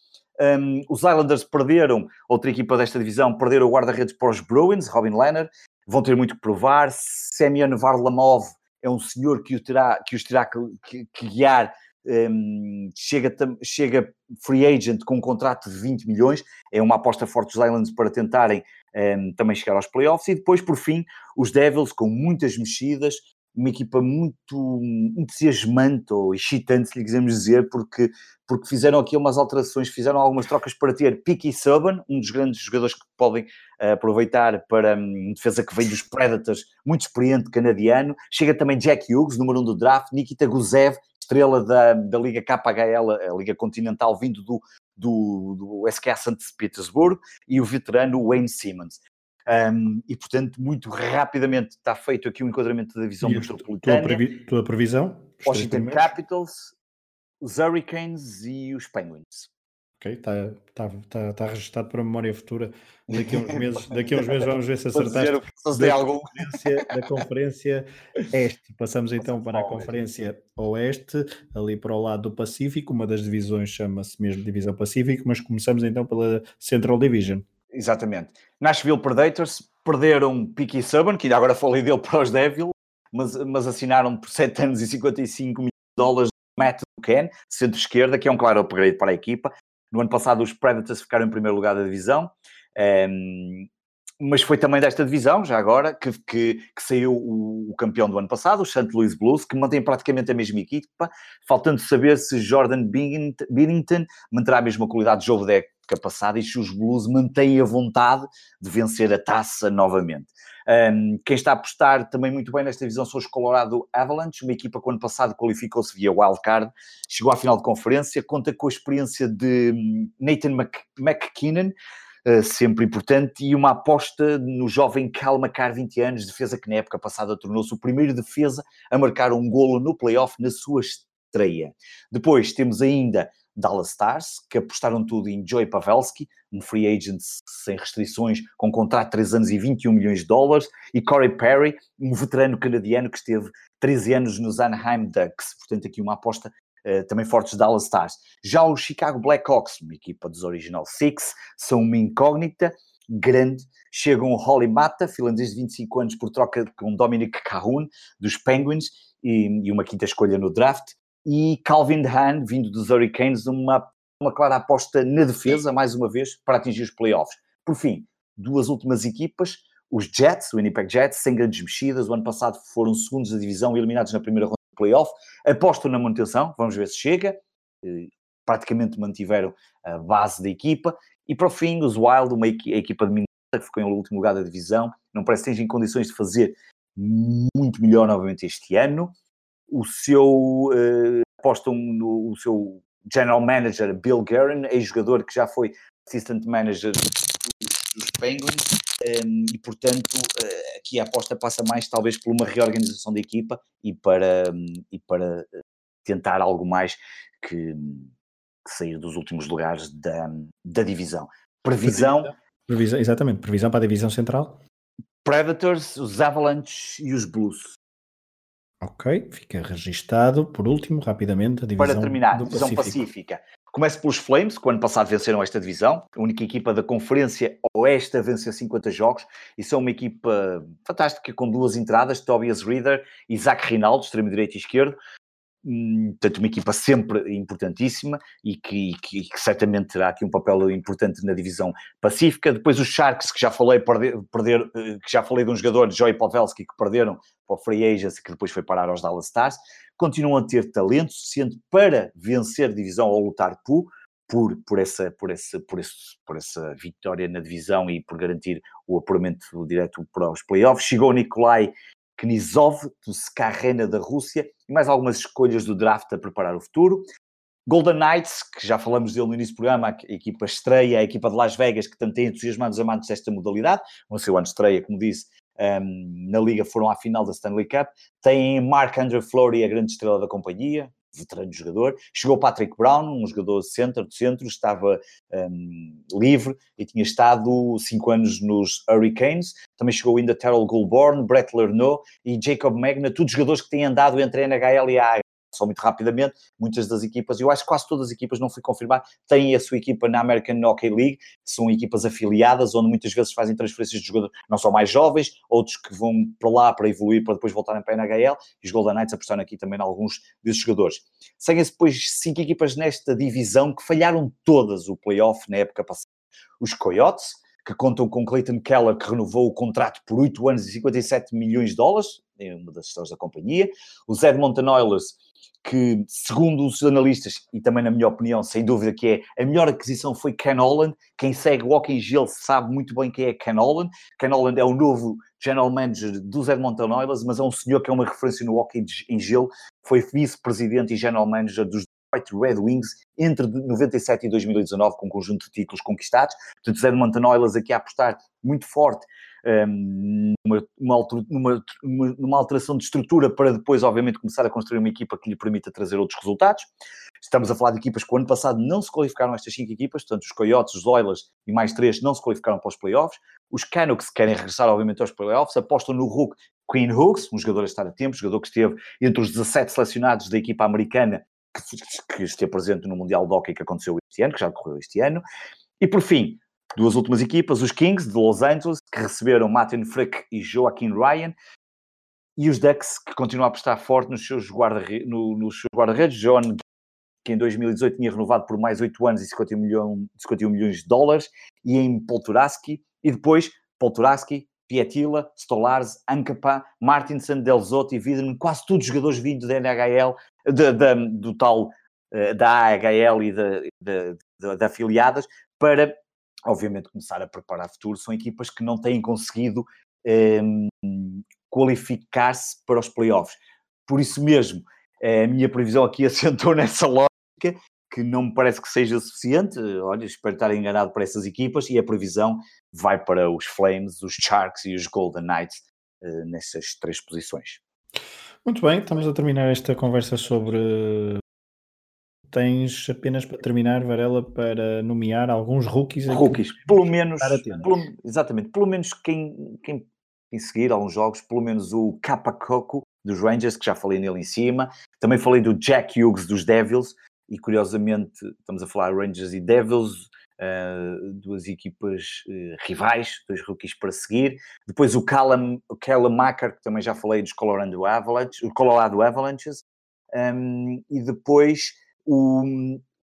Um, os Islanders perderam, outra equipa desta divisão, perderam o guarda-redes para os Bruins, Robin Leonard, vão ter muito que provar. Semyon Varlamov é um senhor que, terá, que os terá que, que, que guiar um, chega, chega free agent com um contrato de 20 milhões, é uma aposta forte dos Islands para tentarem um, também chegar aos playoffs, e depois, por fim, os Devils com muitas mexidas, uma equipa muito entusiasmante ou excitante, se lhe quisermos dizer, porque, porque fizeram aqui umas alterações, fizeram algumas trocas para ter Picky Subban, um dos grandes jogadores que podem uh, aproveitar para um, defesa que vem dos Predators, muito experiente canadiano. Chega também Jack Hughes, número um do draft, Nikita Guzev, estrela da, da Liga KHL, a Liga Continental, vindo do, do, do St. Petersburgo, e o veterano Wayne Simmons. Um, e, portanto, muito rapidamente está feito aqui o um enquadramento da divisão metropolitana. Tua, previ tua previsão? Washington Capitals, os Hurricanes e os Penguins. Ok, está tá, tá, tá registado para a memória futura. Daqui a uns [LAUGHS] meses, daqui uns meses vamos ver se acertaste. da, algum. Conferência, da Conferência Este. Passamos então para a Conferência Oeste, ali para o lado do Pacífico. Uma das divisões chama-se mesmo Divisão Pacífico, mas começamos então pela Central Division. Exatamente. Nashville Predators perderam Picky Subban, que agora falei dele para os Devil, mas, mas assinaram por 7 anos e 55 milhões de dólares Matt Duquesne, centro-esquerda, que é um claro upgrade para a equipa. No ano passado, os Predators ficaram em primeiro lugar da divisão. Um, mas foi também desta divisão, já agora, que, que, que saiu o, o, campeão do ano passado, o St. Louis Blues, que mantém praticamente a mesma equipa, faltando saber se Jordan Binnington manterá a mesma qualidade de jogo da época passada e se os Blues mantêm a vontade de vencer a taça novamente. Um, quem está a apostar também muito bem nesta divisão são os Colorado Avalanche, uma equipa que ano passado qualificou-se via wildcard, chegou à final de conferência, conta com a experiência de hum, Nathan McKinnon, eh, sempre importante, e uma aposta no jovem Cal McCarr, 20 anos, defesa que na época passada tornou-se o primeiro defesa a marcar um golo no playoff na sua estreia. Depois temos ainda Dallas Stars, que apostaram tudo em Joey Pavelski, um free agent sem restrições, com contrato de 3 anos e 21 milhões de dólares, e Corey Perry, um veterano canadiano que esteve 13 anos nos Anaheim Ducks. Portanto, aqui uma aposta também fortes Dallas Stars. Já os Chicago Blackhawks, uma equipa dos Original Six, são uma incógnita grande. Chegam o Holly Mata, finlandês de 25 anos, por troca com Dominic Cahoon, dos Penguins, e, e, uma quinta escolha no draft. E Calvin Hahn, vindo dos Hurricanes, uma, uma clara aposta na defesa, mais uma vez, para atingir os playoffs. Por fim, duas últimas equipas, os Jets, o Winnipeg Jets, sem grandes mexidas, o ano passado foram segundos da divisão, eliminados na primeira ronda playoff, apostam na manutenção, vamos ver se chega, eh, praticamente mantiveram a base da equipa, e para o fim, os Wild, uma equipa de Minnesota que ficou em último lugar da divisão, não parece que esteja em condições de fazer muito melhor novamente este ano. O seu, uh, apostam no o seu general manager, Bill Guerin, ex-jogador que já foi assistant manager dos Penguins, e portanto uh, aqui a aposta passa mais talvez por uma reorganização da equipa e para, um, e para eh, tentar algo mais que, que, sair dos últimos lugares da, da divisão. Previsão, previsão. Exatamente, previsão para a divisão central. Predators, os Avalanche e os Blues. Ok, fica registado. Por último, rapidamente, a divisão Para terminar, divisão Pacífico. pacífica. Começo pelos Flames, que o ano passado venceram esta divisão, a única equipa da Conferência Oeste a vencer 50 jogos, e são uma equipa fantástica com duas entradas, Tobias Reader e Zach Rinaldo, extremo direito e esquerdo, hum, portanto uma equipa sempre importantíssima e que, que, que, certamente terá aqui um papel importante na divisão pacífica. Depois os Sharks, que já falei, perder, perder eh, que já falei de um jogador, Joey Pavelski, que perderam para o Free Agency, que depois foi parar aos Dallas Stars continuam a ter talento suficiente para vencer divisão ou lutar por, por, por, essa, por, essa, por, por essa vitória na divisão e por garantir o apuramento direto para os playoffs. Chegou Nikolai Knizov, do Skarrena da Rússia, e mais algumas escolhas do draft a preparar o futuro. Golden Knights, que já falamos dele no início do programa, a equipa estreia, a equipa de Las Vegas, que tanto tem entusiasmado os amantes desta modalidade, o seu ano estreia, como disse, um, na Liga foram à final da Stanley Cup. Tem Mark Andrew Fleury, a grande estrela da companhia, veterano jogador. Chegou Patrick Brown, um jogador centro, de centro, estava um, livre e tinha estado cinco anos nos Hurricanes. Também chegou ainda Terrell Goulbourne, Brett Lernoux e Jacob Magna, todos jogadores que têm andado entre a NHL e a só muito rapidamente, muitas das equipas, eu acho que quase todas as equipas, não fui confirmar, têm a sua equipa na American Hockey League, são equipas afiliadas, onde muitas vezes fazem transferências de jogadores, não só mais jovens, outros que vão para lá para evoluir, para depois voltarem para a NHL, e os Golden Knights apostaram aqui também em alguns desses jogadores. Seguem-se depois cinco equipas nesta divisão que falharam todas o playoff na época passada. Os Coyotes, que contam com Clayton Keller, que renovou o contrato por 8 anos e 57 milhões de dólares, é uma das histórias da companhia. Os Edmonton Oilers, que, segundo os analistas, e também na minha opinião, sem dúvida que é, a melhor aquisição foi Ken Holland. Quem segue o em Gelo sabe muito bem quem é Ken Holland. Ken Holland é o novo general manager dos Edmonton Oilers, mas é um senhor que é uma referência no Hockey em. Foi vice-presidente e general manager dos Detroit Red Wings entre 97 e 2019, com um conjunto de títulos conquistados. Portanto, os Edmonton Oilers aqui a apostar muito forte um, uma, uma, uma, numa alteração de estrutura para depois, obviamente, começar a construir uma equipa que lhe permita trazer outros resultados. Estamos a falar de equipas que o ano passado não se qualificaram estas cinco equipas, portanto, os Coyotes, os Oilers e mais três não se qualificaram para os playoffs. Os Canucks querem regressar, obviamente, aos playoffs, apostam no Hulk Queen Hooks, um jogador a estar a tempo, jogador que esteve entre os 17 selecionados da equipa americana que, que esteve presente no Mundial de Hockey que aconteceu este ano, que já decorreu este ano. E por fim, duas últimas equipas, os Kings de Los Angeles, que receberam Martin Frick e Joaquim Ryan, e os Ducks, que continuam a apostar forte nos seus guarda-redes, no, seus guarda-redes, John, que em 2018 tinha renovado por mais 8 anos e 51, milhão, 51 milhões de dólares, e em Polturaski, e depois Polturaski, Pietila, Stolars, Ancapa, Martinson, Delzotti, Wiedemann, quase todos jogadores vindos da NHL, de, de, do tal, uh, da AHL e de, afiliadas, para, obviamente, começar a preparar futuro. São equipas que não têm conseguido ehm, qualificar-se para os playoffs. Por isso mesmo, a minha previsão aqui [LAUGHS] assentou nessa lógica, que não me parece que seja suficiente. Olha, espero estar enganado para essas equipas e a previsão vai para os Flames, os Sharks e os Golden Knights uh, nessas três posições. Muito bem, estamos a terminar esta conversa sobre. Tens apenas para terminar, Varela, para nomear alguns rookies. Rookies, pelo menos, pelo, exatamente, pelo menos quem, quem, quem seguir alguns jogos, pelo menos o Kappa Coco dos Rangers, que já falei nele em cima. Também falei do Jack Hughes dos Devils, e curiosamente estamos a falar Rangers e Devils, uh, duas equipas uh, rivais, dois rookies para seguir. Depois o Callum, o Callum Macker, que também já falei dos Colorado Avalanche, Colorado Avalanches. Um, e depois, o,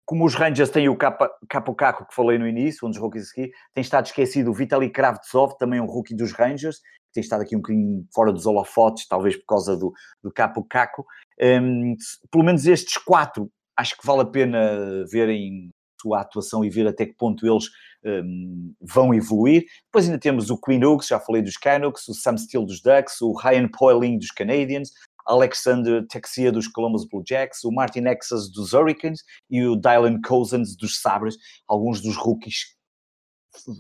como os Rangers têm o Capo Caco, que falei no início, um dos rookies aqui, tem estado esquecido o Vitaly Kravtsov, também um rookie dos Rangers, que tem estado aqui um bocadinho fora dos holofotes, talvez por causa do, do Capo Caco. Um, pelo menos estes quatro acho que vale a pena verem sua atuação e ver até que ponto eles um, vão evoluir. Depois ainda temos o Queen Hughes, já falei dos Canucks, o Sam Steele dos Ducks, o Ryan Poiling dos Canadiens, Alexander Texia dos Columbus Blue Jacks, o Martin Exas dos Hurricanes e o Dylan Cousins dos Sabres, alguns dos rookies.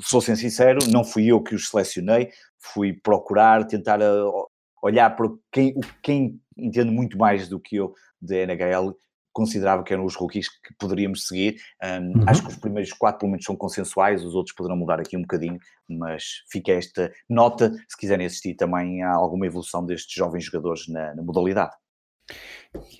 Sou sincero, não fui eu que os selecionei, fui procurar, tentar uh, olhar para quem, quem entende muito mais do que eu da NHL considerava que eram os rookies que poderíamos seguir. Um, uhum. Acho que os primeiros quatro, pelo menos, são consensuais, os outros poderão mudar aqui um bocadinho, mas fica esta nota se quiserem assistir também a alguma evolução destes jovens jogadores na, na modalidade.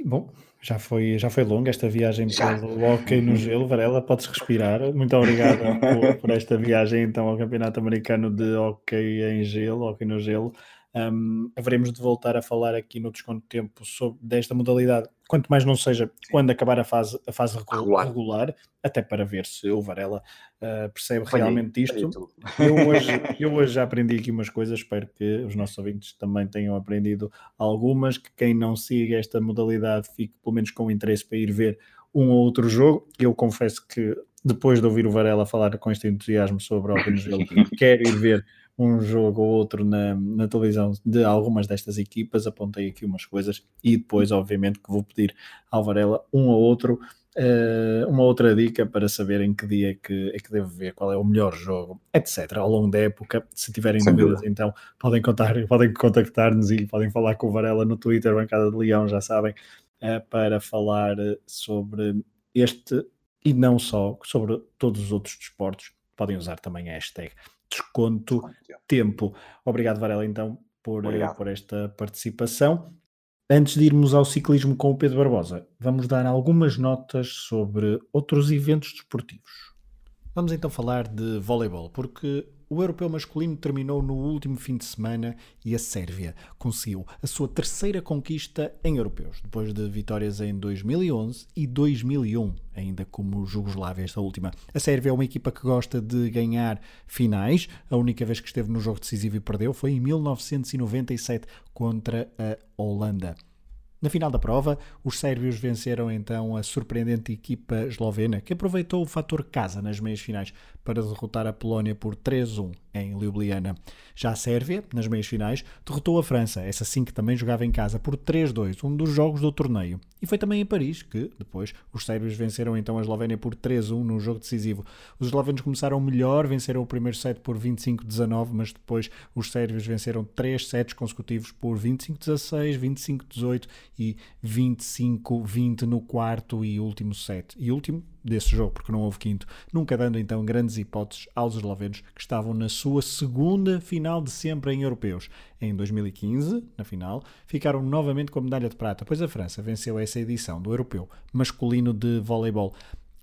Bom, já foi, já foi longa esta viagem já. pelo hockey no gelo. Varela, podes respirar. Muito obrigado por, por, esta viagem então ao Campeonato Americano de Hockey em Gelo, Hockey no Gelo. Um, haveremos de voltar a falar aqui no desconto de tempo sobre, desta modalidade, quanto mais não seja quando acabar a fase, a fase regular, regular até para ver se o Varela uh, percebe realmente isto. Eu [LAUGHS] hoje, eu hoje já aprendi aqui umas coisas, espero que os nossos ouvintes também tenham aprendido algumas, que quem não siga esta modalidade fique pelo menos com interesse para ir ver um ou outro jogo. Eu confesso que depois de ouvir o Varela falar com este entusiasmo sobre o Open Gelo, quero ir ver um jogo ou outro na, na televisão de algumas destas equipas, apontei aqui umas coisas e depois, obviamente, que vou pedir ao Varela um ou outro, uh, uma outra dica para saber em que dia é que, é que devo ver, qual é o melhor jogo, etc. Ao longo da época, se tiverem Sem dúvidas, dúvida. então podem, contar, podem contactar-nos e podem falar com o Varela no Twitter, Bancada de Leão, já sabem, uh, para falar sobre este e não só, sobre todos os outros desportos. Podem usar também a hashtag desconto tempo. Obrigado, Varela, então, por, eh, por esta participação. Antes de irmos ao ciclismo com o Pedro Barbosa, vamos dar algumas notas sobre outros eventos desportivos. Vamos então falar de voleibol, porque o europeu masculino terminou no último fim de semana e a Sérvia conseguiu a sua terceira conquista em europeus, depois de vitórias em 2011 e 2001, ainda como Jugoslávia, esta última. A Sérvia é uma equipa que gosta de ganhar finais. A única vez que esteve no jogo decisivo e perdeu foi em 1997 contra a Holanda. Na final da prova, os sérvios venceram então a surpreendente equipa eslovena, que aproveitou o fator casa nas meias finais para derrotar a Polónia por 3-1 em Ljubljana. Já a Sérvia, nas meias finais, derrotou a França, essa sim que também jogava em casa, por 3-2, um dos jogos do torneio. E foi também em Paris que, depois, os sérvios venceram então a Eslovénia por 3-1 num jogo decisivo. Os eslovenos começaram melhor, venceram o primeiro set por 25-19, mas depois os sérvios venceram 3 sets consecutivos por 25-16, 25-18 e 25-20 no quarto e último set. E último desse jogo, porque não houve quinto, nunca dando então grandes hipóteses aos eslovenos que estavam na sua segunda final de sempre em europeus. Em 2015, na final, ficaram novamente com a medalha de prata, pois a França venceu essa edição do europeu masculino de voleibol.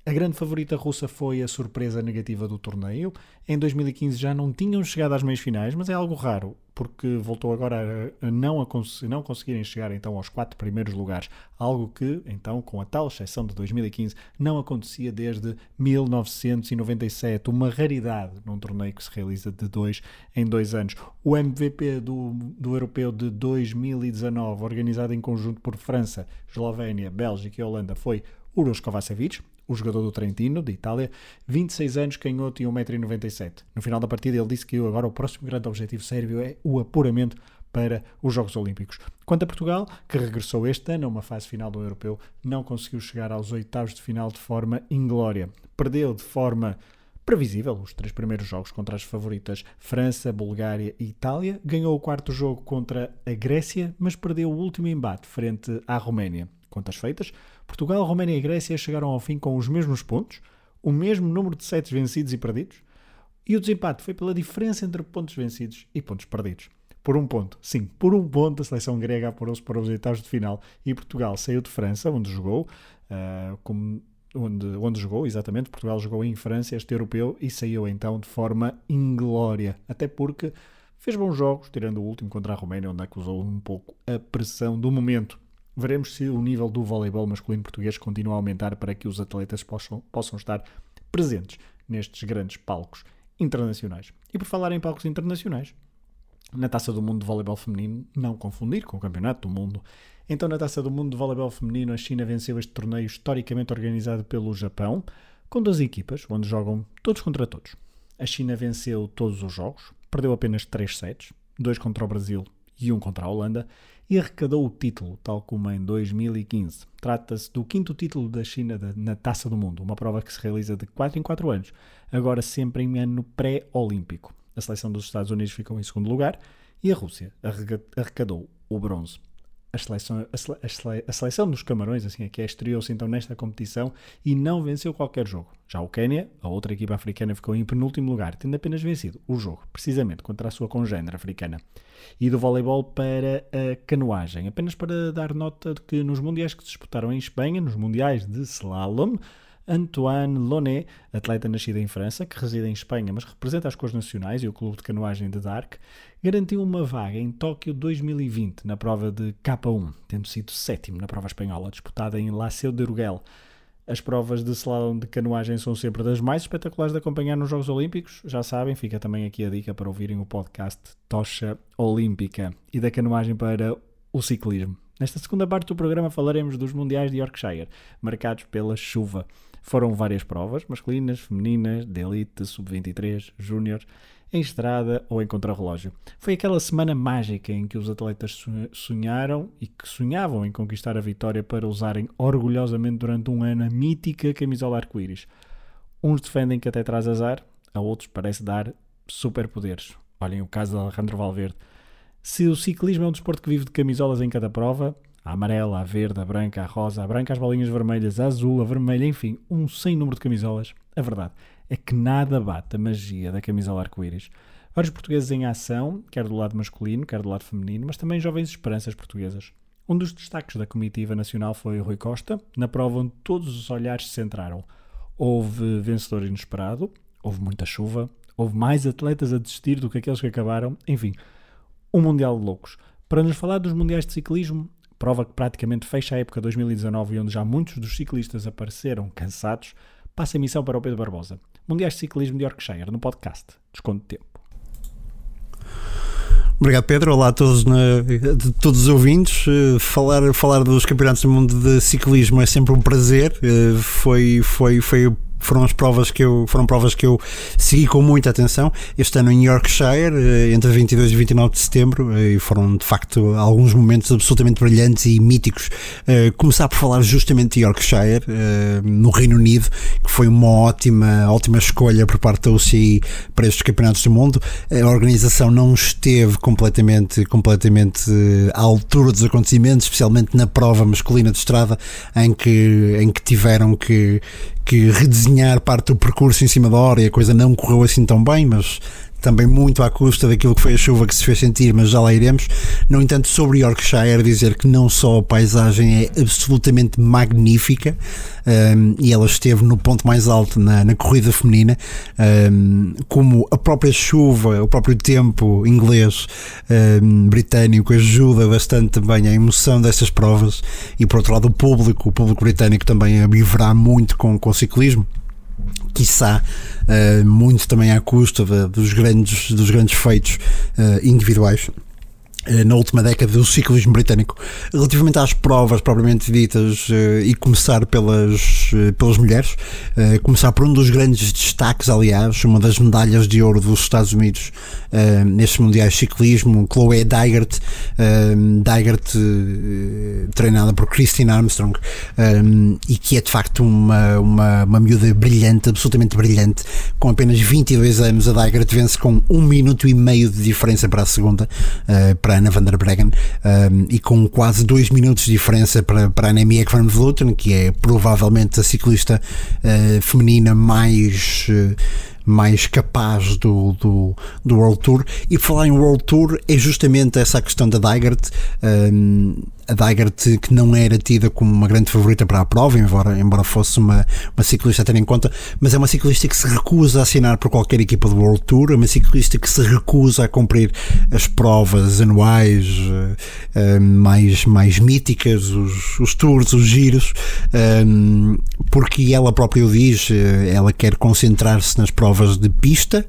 A grande favorita russa foi a surpresa negativa do torneio. Em 2015 já não tinham chegado às meias finais, mas é algo raro, porque voltou agora a não, a cons não conseguirem chegar então aos quatro primeiros lugares, algo que, então, com a tal exceção de 2015, não acontecia desde 1997, uma raridade num torneio que se realiza de dois em dois anos. O MVP do, do Europeu de 2019, organizado em conjunto por França, Eslovénia, Bélgica e Holanda, foi Uros Kovacevic, o jogador do Trentino, de Itália, 26 anos, canhoto e 1,97m. No final da partida ele disse que agora o próximo grande objetivo sérvio é o apuramento para os Jogos Olímpicos. Quanto a Portugal, que regressou este ano a uma fase final do Europeu, não conseguiu chegar aos oitavos de final de forma inglória. Perdeu de forma previsível os três primeiros jogos contra as favoritas França, Bulgária e Itália. Ganhou o quarto jogo contra a Grécia, mas perdeu o último embate frente à Roménia. Contas feitas, Portugal, Roménia e Grécia chegaram ao fim com os mesmos pontos, o mesmo número de sets vencidos e perdidos, e o desempate foi pela diferença entre pontos vencidos e pontos perdidos. Por um ponto, sim, por um ponto a seleção grega apurou-se para os oitavos de final e Portugal saiu de França, onde jogou, uh, como, onde, onde jogou, exatamente, Portugal jogou em França este europeu e saiu então de forma inglória, até porque fez bons jogos, tirando o último contra a Roménia, onde acusou um pouco a pressão do momento. Veremos se o nível do voleibol masculino português continua a aumentar para que os atletas possam, possam estar presentes nestes grandes palcos internacionais. E por falar em palcos internacionais, na Taça do Mundo de Voleibol Feminino, não confundir com o Campeonato do Mundo. Então, na Taça do Mundo de Voleibol Feminino, a China venceu este torneio historicamente organizado pelo Japão, com duas equipas, onde jogam todos contra todos. A China venceu todos os jogos, perdeu apenas 3 sets, dois contra o Brasil e um contra a Holanda, e arrecadou o título, tal como em 2015. Trata-se do quinto título da China na Taça do Mundo, uma prova que se realiza de 4 em 4 anos, agora sempre em ano pré-olímpico. A seleção dos Estados Unidos ficou em segundo lugar e a Rússia arrecadou o bronze a seleção, a, sele, a seleção dos Camarões, assim aqui é, estreou-se então nesta competição e não venceu qualquer jogo. Já o Quênia, a outra equipa africana, ficou em penúltimo lugar, tendo apenas vencido o jogo, precisamente contra a sua congênere africana. E do voleibol para a canoagem, apenas para dar nota de que nos mundiais que se disputaram em Espanha, nos mundiais de slalom, Antoine Lonet, atleta nascido em França, que reside em Espanha, mas representa as cores nacionais e o clube de canoagem de Dark, garantiu uma vaga em Tóquio 2020 na prova de K1, tendo sido sétimo na prova espanhola, disputada em La Seu de Urgel. As provas de slalom de canoagem são sempre das mais espetaculares de acompanhar nos Jogos Olímpicos. Já sabem, fica também aqui a dica para ouvirem o podcast Tocha Olímpica e da canoagem para o ciclismo. Nesta segunda parte do programa falaremos dos Mundiais de Yorkshire, marcados pela chuva. Foram várias provas, masculinas, femininas, de elite, sub-23, júnior, em estrada ou em contrarrelógio. Foi aquela semana mágica em que os atletas sonharam e que sonhavam em conquistar a vitória para usarem orgulhosamente durante um ano a mítica camisola arco-íris. Uns defendem que até traz azar, a outros parece dar superpoderes. Olhem o caso de Alejandro Valverde. Se o ciclismo é um desporto que vive de camisolas em cada prova, a amarela, a verde, a branca, a rosa, a branca, as bolinhas vermelhas, a azul, a vermelha, enfim, um sem número de camisolas. A verdade é que nada bate a magia da camisola arco-íris. Vários portugueses em ação, quer do lado masculino, quer do lado feminino, mas também jovens esperanças portuguesas. Um dos destaques da comitiva nacional foi Rui Costa, na prova onde todos os olhares se centraram. Houve vencedor inesperado, houve muita chuva, houve mais atletas a desistir do que aqueles que acabaram, enfim, um Mundial de Loucos. Para nos falar dos Mundiais de Ciclismo, prova que praticamente fecha a época 2019 e onde já muitos dos ciclistas apareceram cansados, passa a missão para o Pedro Barbosa. Mundiais de Ciclismo de Yorkshire, no podcast Desconto de Tempo. Obrigado, Pedro. Olá a todos, na, todos os ouvintes. Uh, falar, falar dos campeonatos do mundo de ciclismo é sempre um prazer. Uh, foi, foi, foi foram as provas que eu foram provas que eu segui com muita atenção. Este ano em Yorkshire eh, entre 22 e 29 de setembro eh, e foram de facto alguns momentos absolutamente brilhantes e míticos. Eh, começar por falar justamente de Yorkshire no Reino Unido que foi uma ótima ótima escolha por parte da UCI para estes campeonatos do mundo. A organização não esteve completamente completamente à altura dos acontecimentos especialmente na prova masculina de estrada em que em que tiveram que que redesenhar parte do percurso em cima da hora e a coisa não correu assim tão bem, mas também muito à custa daquilo que foi a chuva que se fez sentir, mas já lá iremos. No entanto, sobre Yorkshire, dizer que não só a paisagem é absolutamente magnífica, um, e ela esteve no ponto mais alto na, na corrida feminina, um, como a própria chuva, o próprio tempo inglês, um, britânico, ajuda bastante também a emoção destas provas, e por outro lado, o público, o público britânico também viverá muito com, com o ciclismo quiçá uh, muito também à custa dos, grandes, dos grandes feitos uh, individuais. Eh, na última década do ciclismo britânico. Relativamente às provas propriamente ditas uh, e começar pelas, uh, pelas mulheres, começar por um dos grandes destaques, aliás, uma das medalhas de ouro dos Estados Unidos nestes mundiais de ciclismo, Chloe Dygert, Dygert treinada por Christine Armstrong e que é de facto uma, uma, uma miúda brilhante, absolutamente brilhante, com apenas 22 anos, a Dygert vence com um minuto e meio de diferença para a segunda, para para Ana van der Breggen um, e com quase dois minutos de diferença para, para Annemiek van Vleuten, que é provavelmente a ciclista uh, feminina mais. Uh, mais capaz do, do, do World Tour. E falar em World Tour é justamente essa questão da Dygert. Um, a Dygert que não era tida como uma grande favorita para a prova, embora, embora fosse uma, uma ciclista a ter em conta, mas é uma ciclista que se recusa a assinar por qualquer equipa do World Tour, é uma ciclista que se recusa a cumprir as provas anuais uh, mais, mais míticas, os, os tours, os giros, um, porque ela própria o diz, eh, ela quer concentrar-se nas provas de pista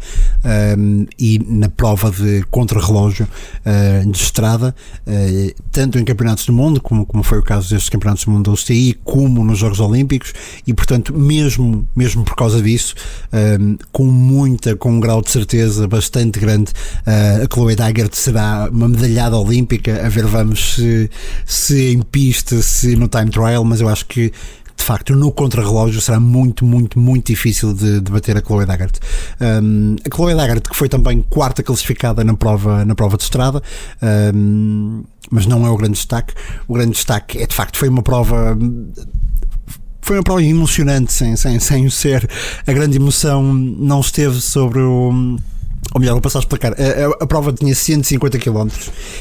e na prova de contrarrelógio uh, de estrada, uh, tanto em campeonatos campeonatos do mundo, como, como foi o caso destes campeonatos do mundo da UCI, como nos Jogos Olímpicos, e portanto, mesmo, mesmo por causa disso, um, com muita, com um grau de certeza bastante grande, uh, a Chloe Dygert será uma medalhada olímpica, a ver vamos se, se em pista, se no time trial, mas eu acho que de facto, no contrarrelógio será muito, muito, muito difícil de, de bater a Chloe Dagart. Um, a Chloe Dagart, que foi também quarta classificada na prova, na prova de estrada, um, mas não é o grande destaque. O grande destaque é, de facto, foi uma prova foi uma prova emocionante, sem, sem, sem ser a grande emoção, não esteve sobre o ou melhor, vou passar a explicar. A, a, a, prova tinha 150 km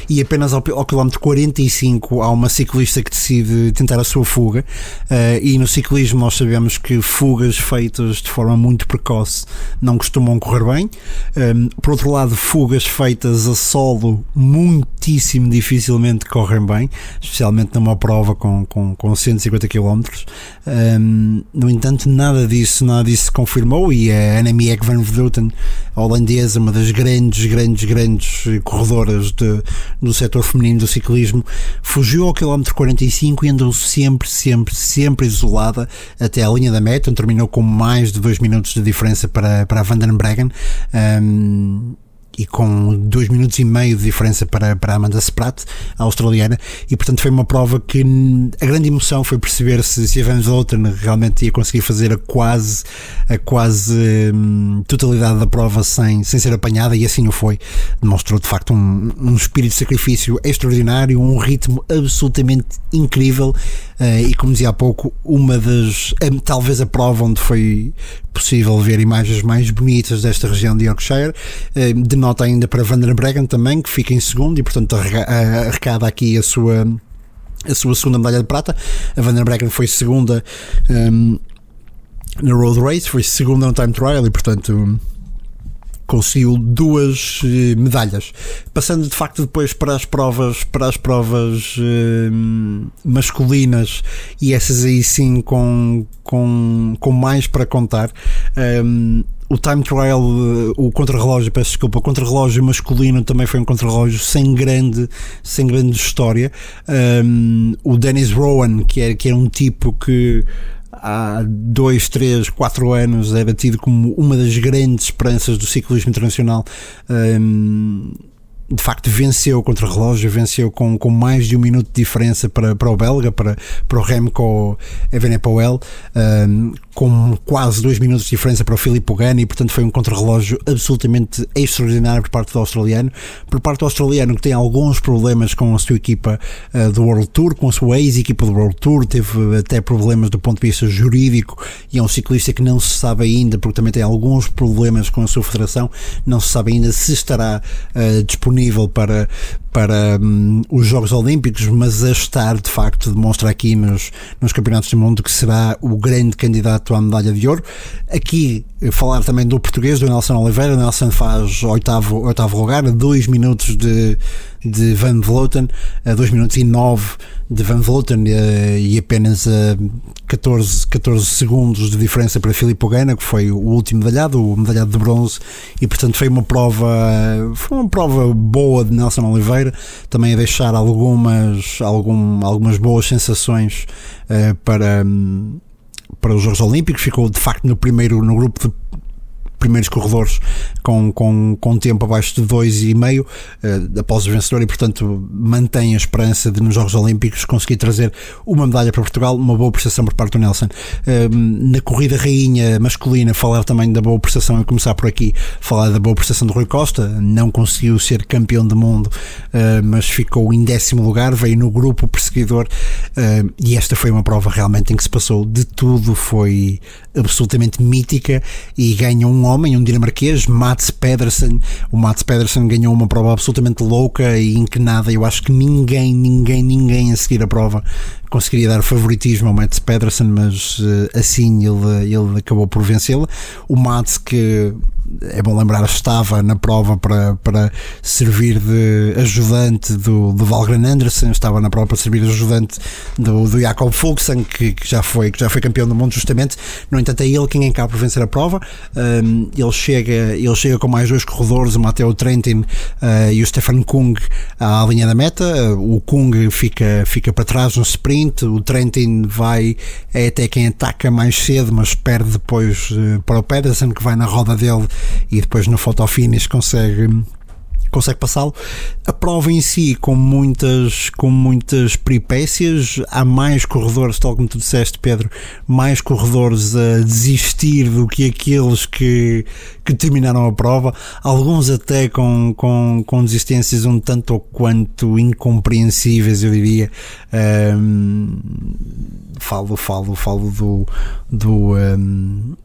e apenas ao, ao quilómetro 45 há uma ciclista que decide tentar a sua fuga. Uh, e no ciclismo nós sabemos que fugas feitas de forma muito precoce não costumam correr bem. Um, ehm, por outro lado, fugas feitas a solo muitíssimo dificilmente correm bem, especialmente numa prova com, com, com 150 km. Um, no entanto, nada disso, nada disso se confirmou e a Annemiek van Vleuten, holandesa, uma das grandes, grandes, grandes corredoras de, do setor feminino do ciclismo, fugiu ao quilómetro 45 e andou sempre, sempre, sempre isolada até a linha da meta, onde terminou com mais de dois minutos de diferença para, para a Van den Breggen. Um, e com dois minutos e meio de diferença para, para Amanda Spratt, a australiana, e portanto foi uma prova que a grande emoção foi perceber se, se a Van Vleuten realmente ia conseguir fazer a quase, a quase hum, totalidade da prova sem, sem ser apanhada, e assim o foi. Demonstrou de facto um, um espírito de sacrifício extraordinário, um ritmo absolutamente incrível, uh, e como dizia há pouco, uma das, talvez a prova onde foi possível ver imagens mais bonitas desta região de Yorkshire, uh, de nota ainda para Van der Breggen também, que fica em segundo e, portanto, arrecada aqui a sua, a sua segunda medalha de prata. A Van der Breggen foi segunda um, na Road Race, foi segunda no Time Trial e, portanto, conseguiu duas eh, medalhas. Passando de facto depois para as provas, para as provas uh, masculinas e essas aí sim com, com, com mais para contar. Um, o time trial, o contrarrelógio, peço desculpa, o contrarrelógio masculino também foi um contrarrelógio sem grande, sem grande história. Um, o Dennis Rowan, que era, que era um tipo que há dois, três, quatro anos era tido como uma das grandes esperanças do ciclismo internacional. Um, de facto venceu contra o relógio, venceu com, com mais de um minuto de diferença para, para o belga, para, para o Remco Evenepoel, um, com quase dois minutos de diferença para o Filipe Pogani, e portanto foi um contra-relógio absolutamente extraordinário por parte do australiano. Por parte do australiano, que tem alguns problemas com a sua equipa uh, do World Tour, com a sua ex-equipa do World Tour, teve até problemas do ponto de vista jurídico, e é um ciclista que não se sabe ainda, porque também tem alguns problemas com a sua federação, não se sabe ainda se estará uh, disponível disponível para, para um, os Jogos Olímpicos, mas a estar de facto demonstra aqui nos, nos Campeonatos do Mundo que será o grande candidato à medalha de ouro. Aqui falar também do português, do Nelson Oliveira. Nelson faz oitavo, oitavo lugar, dois minutos de, de Van Vloten, a 2 minutos e 9 de Van Vloten eh, e apenas a 14, 14 segundos de diferença para Filipe Pogana, que foi o último medalhado, o medalhado de bronze, e portanto foi uma prova, foi uma prova boa de Nelson Oliveira, também a deixar algumas, algum, algumas boas sensações uh, para para os Jogos Olímpicos, ficou de facto no primeiro no grupo de primeiros corredores com, com, com tempo abaixo de 2,5 uh, após o vencedor e, portanto, mantém a esperança de nos Jogos Olímpicos conseguir trazer uma medalha para Portugal, uma boa prestação por parte do Nelson. Uh, na corrida rainha masculina, falar também da boa prestação e começar por aqui, falar da boa prestação do Rui Costa, não conseguiu ser campeão do mundo, uh, mas ficou em décimo lugar, veio no grupo perseguidor eh, e esta foi uma prova realmente em que se passou de tudo, foi absolutamente mítica e ganha um homem, um dinamarquês, Mats Pedersen. O Mats Pedersen ganhou uma prova absolutamente louca e em que nada, eu acho que ninguém, ninguém, ninguém a seguir a prova conseguiria dar favoritismo ao Mats Pedersen, mas uh, assim ele, ele acabou por vencê-la. O Mats, que é bom lembrar, estava na prova para, para servir de ajudante do, do Valgren Anderson, estava na prova para servir de ajudante do, do Jakob Fuglsang, que, que, já foi, que já foi campeão do mundo, justamente. No entanto, é ele quem acaba por vencer a prova. Um, ele, chega, ele chega com mais dois corredores, o Matteo Trentin uh, e o Stefan Kung, à linha da meta. O Kung fica, fica para trás no sprint o Trentin vai é até quem ataca mais cedo, mas perde depois uh, para o Pedersen que vai na roda dele e depois no photo finish consegue consegue passá-lo. A prova em si, com muitas, com muitas peripécias, há mais corredores, tal como tu disseste, Pedro, mais corredores a desistir do que aqueles que, que terminaram a prova, alguns até com, com, com desistências um tanto ou quanto incompreensíveis, eu diria. Um, falo, falo, falo do. do um,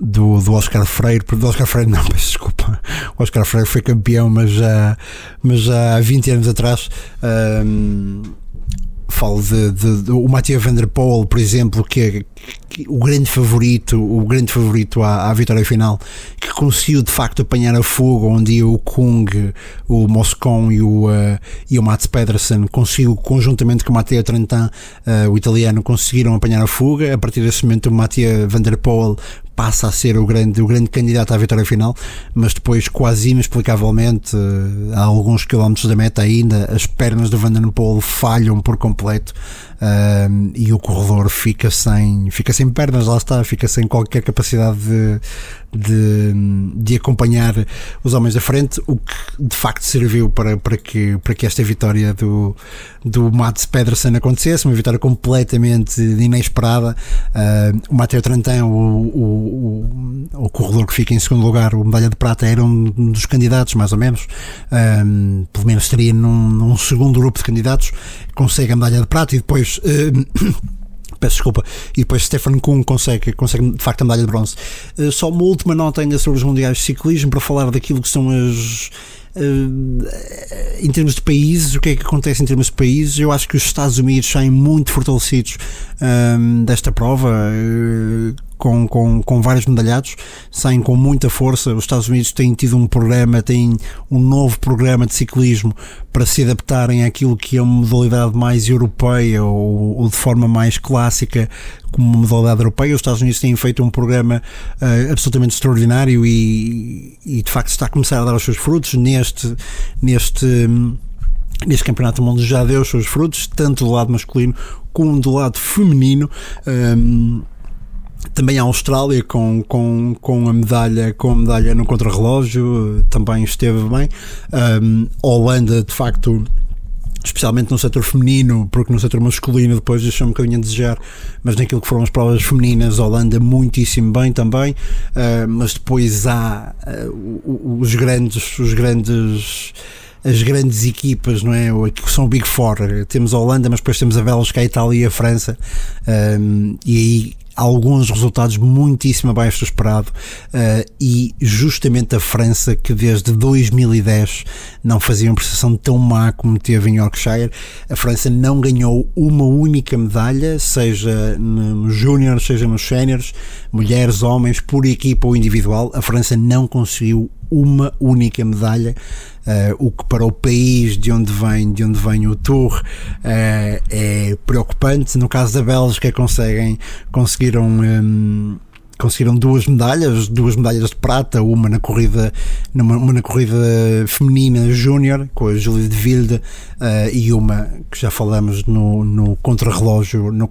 do, do Oscar Freire, do Oscar Freire não, [LAUGHS] mas desculpa, o Oscar Freire foi campeão, mas já, mas já há 20 anos atrás. Falo de, de, de, o Mathieu Van Der Poel, por exemplo, que é que, o grande favorito, o grande favorito à, à, vitória final, que conseguiu de facto apanhar a fogo onde o Kung, o Moscon e o, uh, e o Mats Pedersen conseguiu conjuntamente com o Matteo Trentin, uh, o italiano, conseguiram apanhar a fuga. A partir desse momento, o Mathieu Van Der Poel passa a ser o grande, o grande candidato à vitória final, mas depois, quase inexplicavelmente, a alguns quilómetros da meta ainda, as pernas do Van Der Poel falham por completo um, e o corredor fica sem, fica sem pernas, lá está, fica sem qualquer capacidade de, de, de acompanhar os homens da frente, o que de facto serviu para, para, que, para que esta vitória do, do Mats Pedersen acontecesse, uma vitória completamente inesperada. O Mateo Trantin, o, o, o, o, corredor que fica em segundo lugar, o medalha de prata, era um dos candidatos, mais ou menos, um, pelo menos estaria num, num segundo grupo de candidatos, consegue a medalha de prata e depois. Uh, [COUGHS] peço desculpa, e depois Stefan Kuhn consegue, consegue de facto a medalha de bronze. Uh, só uma última nota ainda sobre os Mundiais de Ciclismo para falar daquilo que são as. Uh, em termos de países, o que é que acontece em termos de países? Eu acho que os Estados Unidos saem muito fortalecidos um, desta prova. Uh, com, com, com vários medalhados, saem com muita força. Os Estados Unidos têm tido um programa, têm um novo programa de ciclismo para se adaptarem àquilo que é uma modalidade mais europeia ou, ou de forma mais clássica como uma modalidade europeia. Os Estados Unidos têm feito um programa uh, absolutamente extraordinário e, e, de facto está a começar a dar os seus frutos neste, neste, neste Campeonato do Mundo já deu os seus frutos, tanto do lado masculino como do lado feminino. Um, também a Austrália com, com, com a medalha com a medalha no contrarrelógio também esteve bem um, Holanda de facto especialmente no setor feminino, porque no setor masculino depois deixou um bocadinho a desejar, mas naquilo que foram as provas femininas, Holanda muitíssimo bem também, uh, mas depois há uh, os grandes, os grandes as grandes equipas, não é? Que são o Big Four. Temos a Holanda, mas depois temos a Bélgica, a Itália e a França. Um, e aí alguns resultados muitíssimo abaixo do esperado uh, e justamente a França que desde 2010 não fazia uma prestação tão má como teve em Yorkshire a França não ganhou uma única medalha seja nos júniores, seja nos séniores mulheres, homens, por equipa ou individual a França não conseguiu uma única medalha Uh, o que para o país de onde vem, de onde vem o Tour uh, é preocupante. No caso da Bélgica conseguem, conseguiram um, conseguiram duas medalhas, duas medalhas de prata, uma na corrida, numa, uma na corrida feminina júnior com a Julie de Vilde uh, e uma que já falamos no, no contrarrelógio, no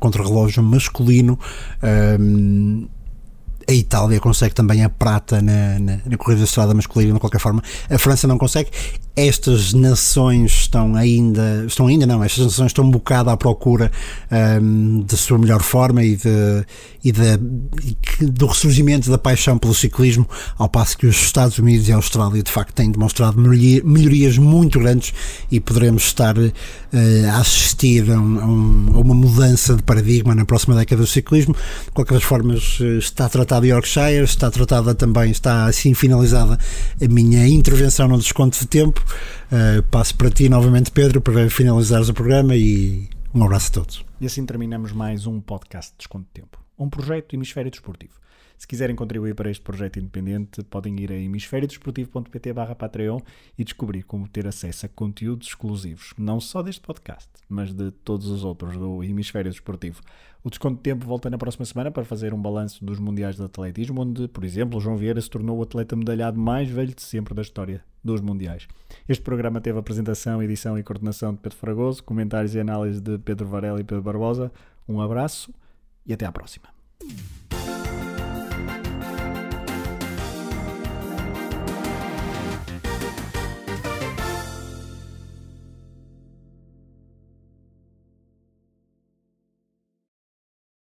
masculino. Um, a Itália consegue também a prata na, na, na corrida de estrada masculina, de qualquer forma. A França não consegue. Estas nações estão ainda, estão ainda não, estas nações estão um bocado à procura um, da sua melhor forma e, de, e, e do ressurgimento da paixão pelo ciclismo, ao passo que os Estados Unidos e a Austrália de facto têm demonstrado melhoria, melhorias muito grandes e poderemos estar uh, a assistir a, um, a, uma mudança de paradigma na próxima década do ciclismo. De qualquer forma, eh, está tratado Yorkshire, está tratada também, está assim finalizada a minha intervenção no desconto de tempo. Uh, passo para ti novamente, Pedro, para finalizares o programa e um abraço a todos. E assim terminamos mais um podcast de Desconto de Tempo, um projeto Hemisfério Desportivo. Se quiserem contribuir para este projeto independente, podem ir a hemisfériodesportivo.pt barra Patreon e descobrir como ter acesso a conteúdos exclusivos, não só deste podcast, mas de todos os outros do Hemisfério Desportivo. O Desconto de Tempo volta na próxima semana para fazer um balanço dos Mundiais de Atletismo, onde, por exemplo, João Vieira se tornou o atleta medalhado mais velho de sempre da história dos Mundiais. Este programa teve apresentação, edição e coordenação de Pedro Fragoso, comentários e análise de Pedro Varela e Pedro Barbosa. Um abraço e até à próxima.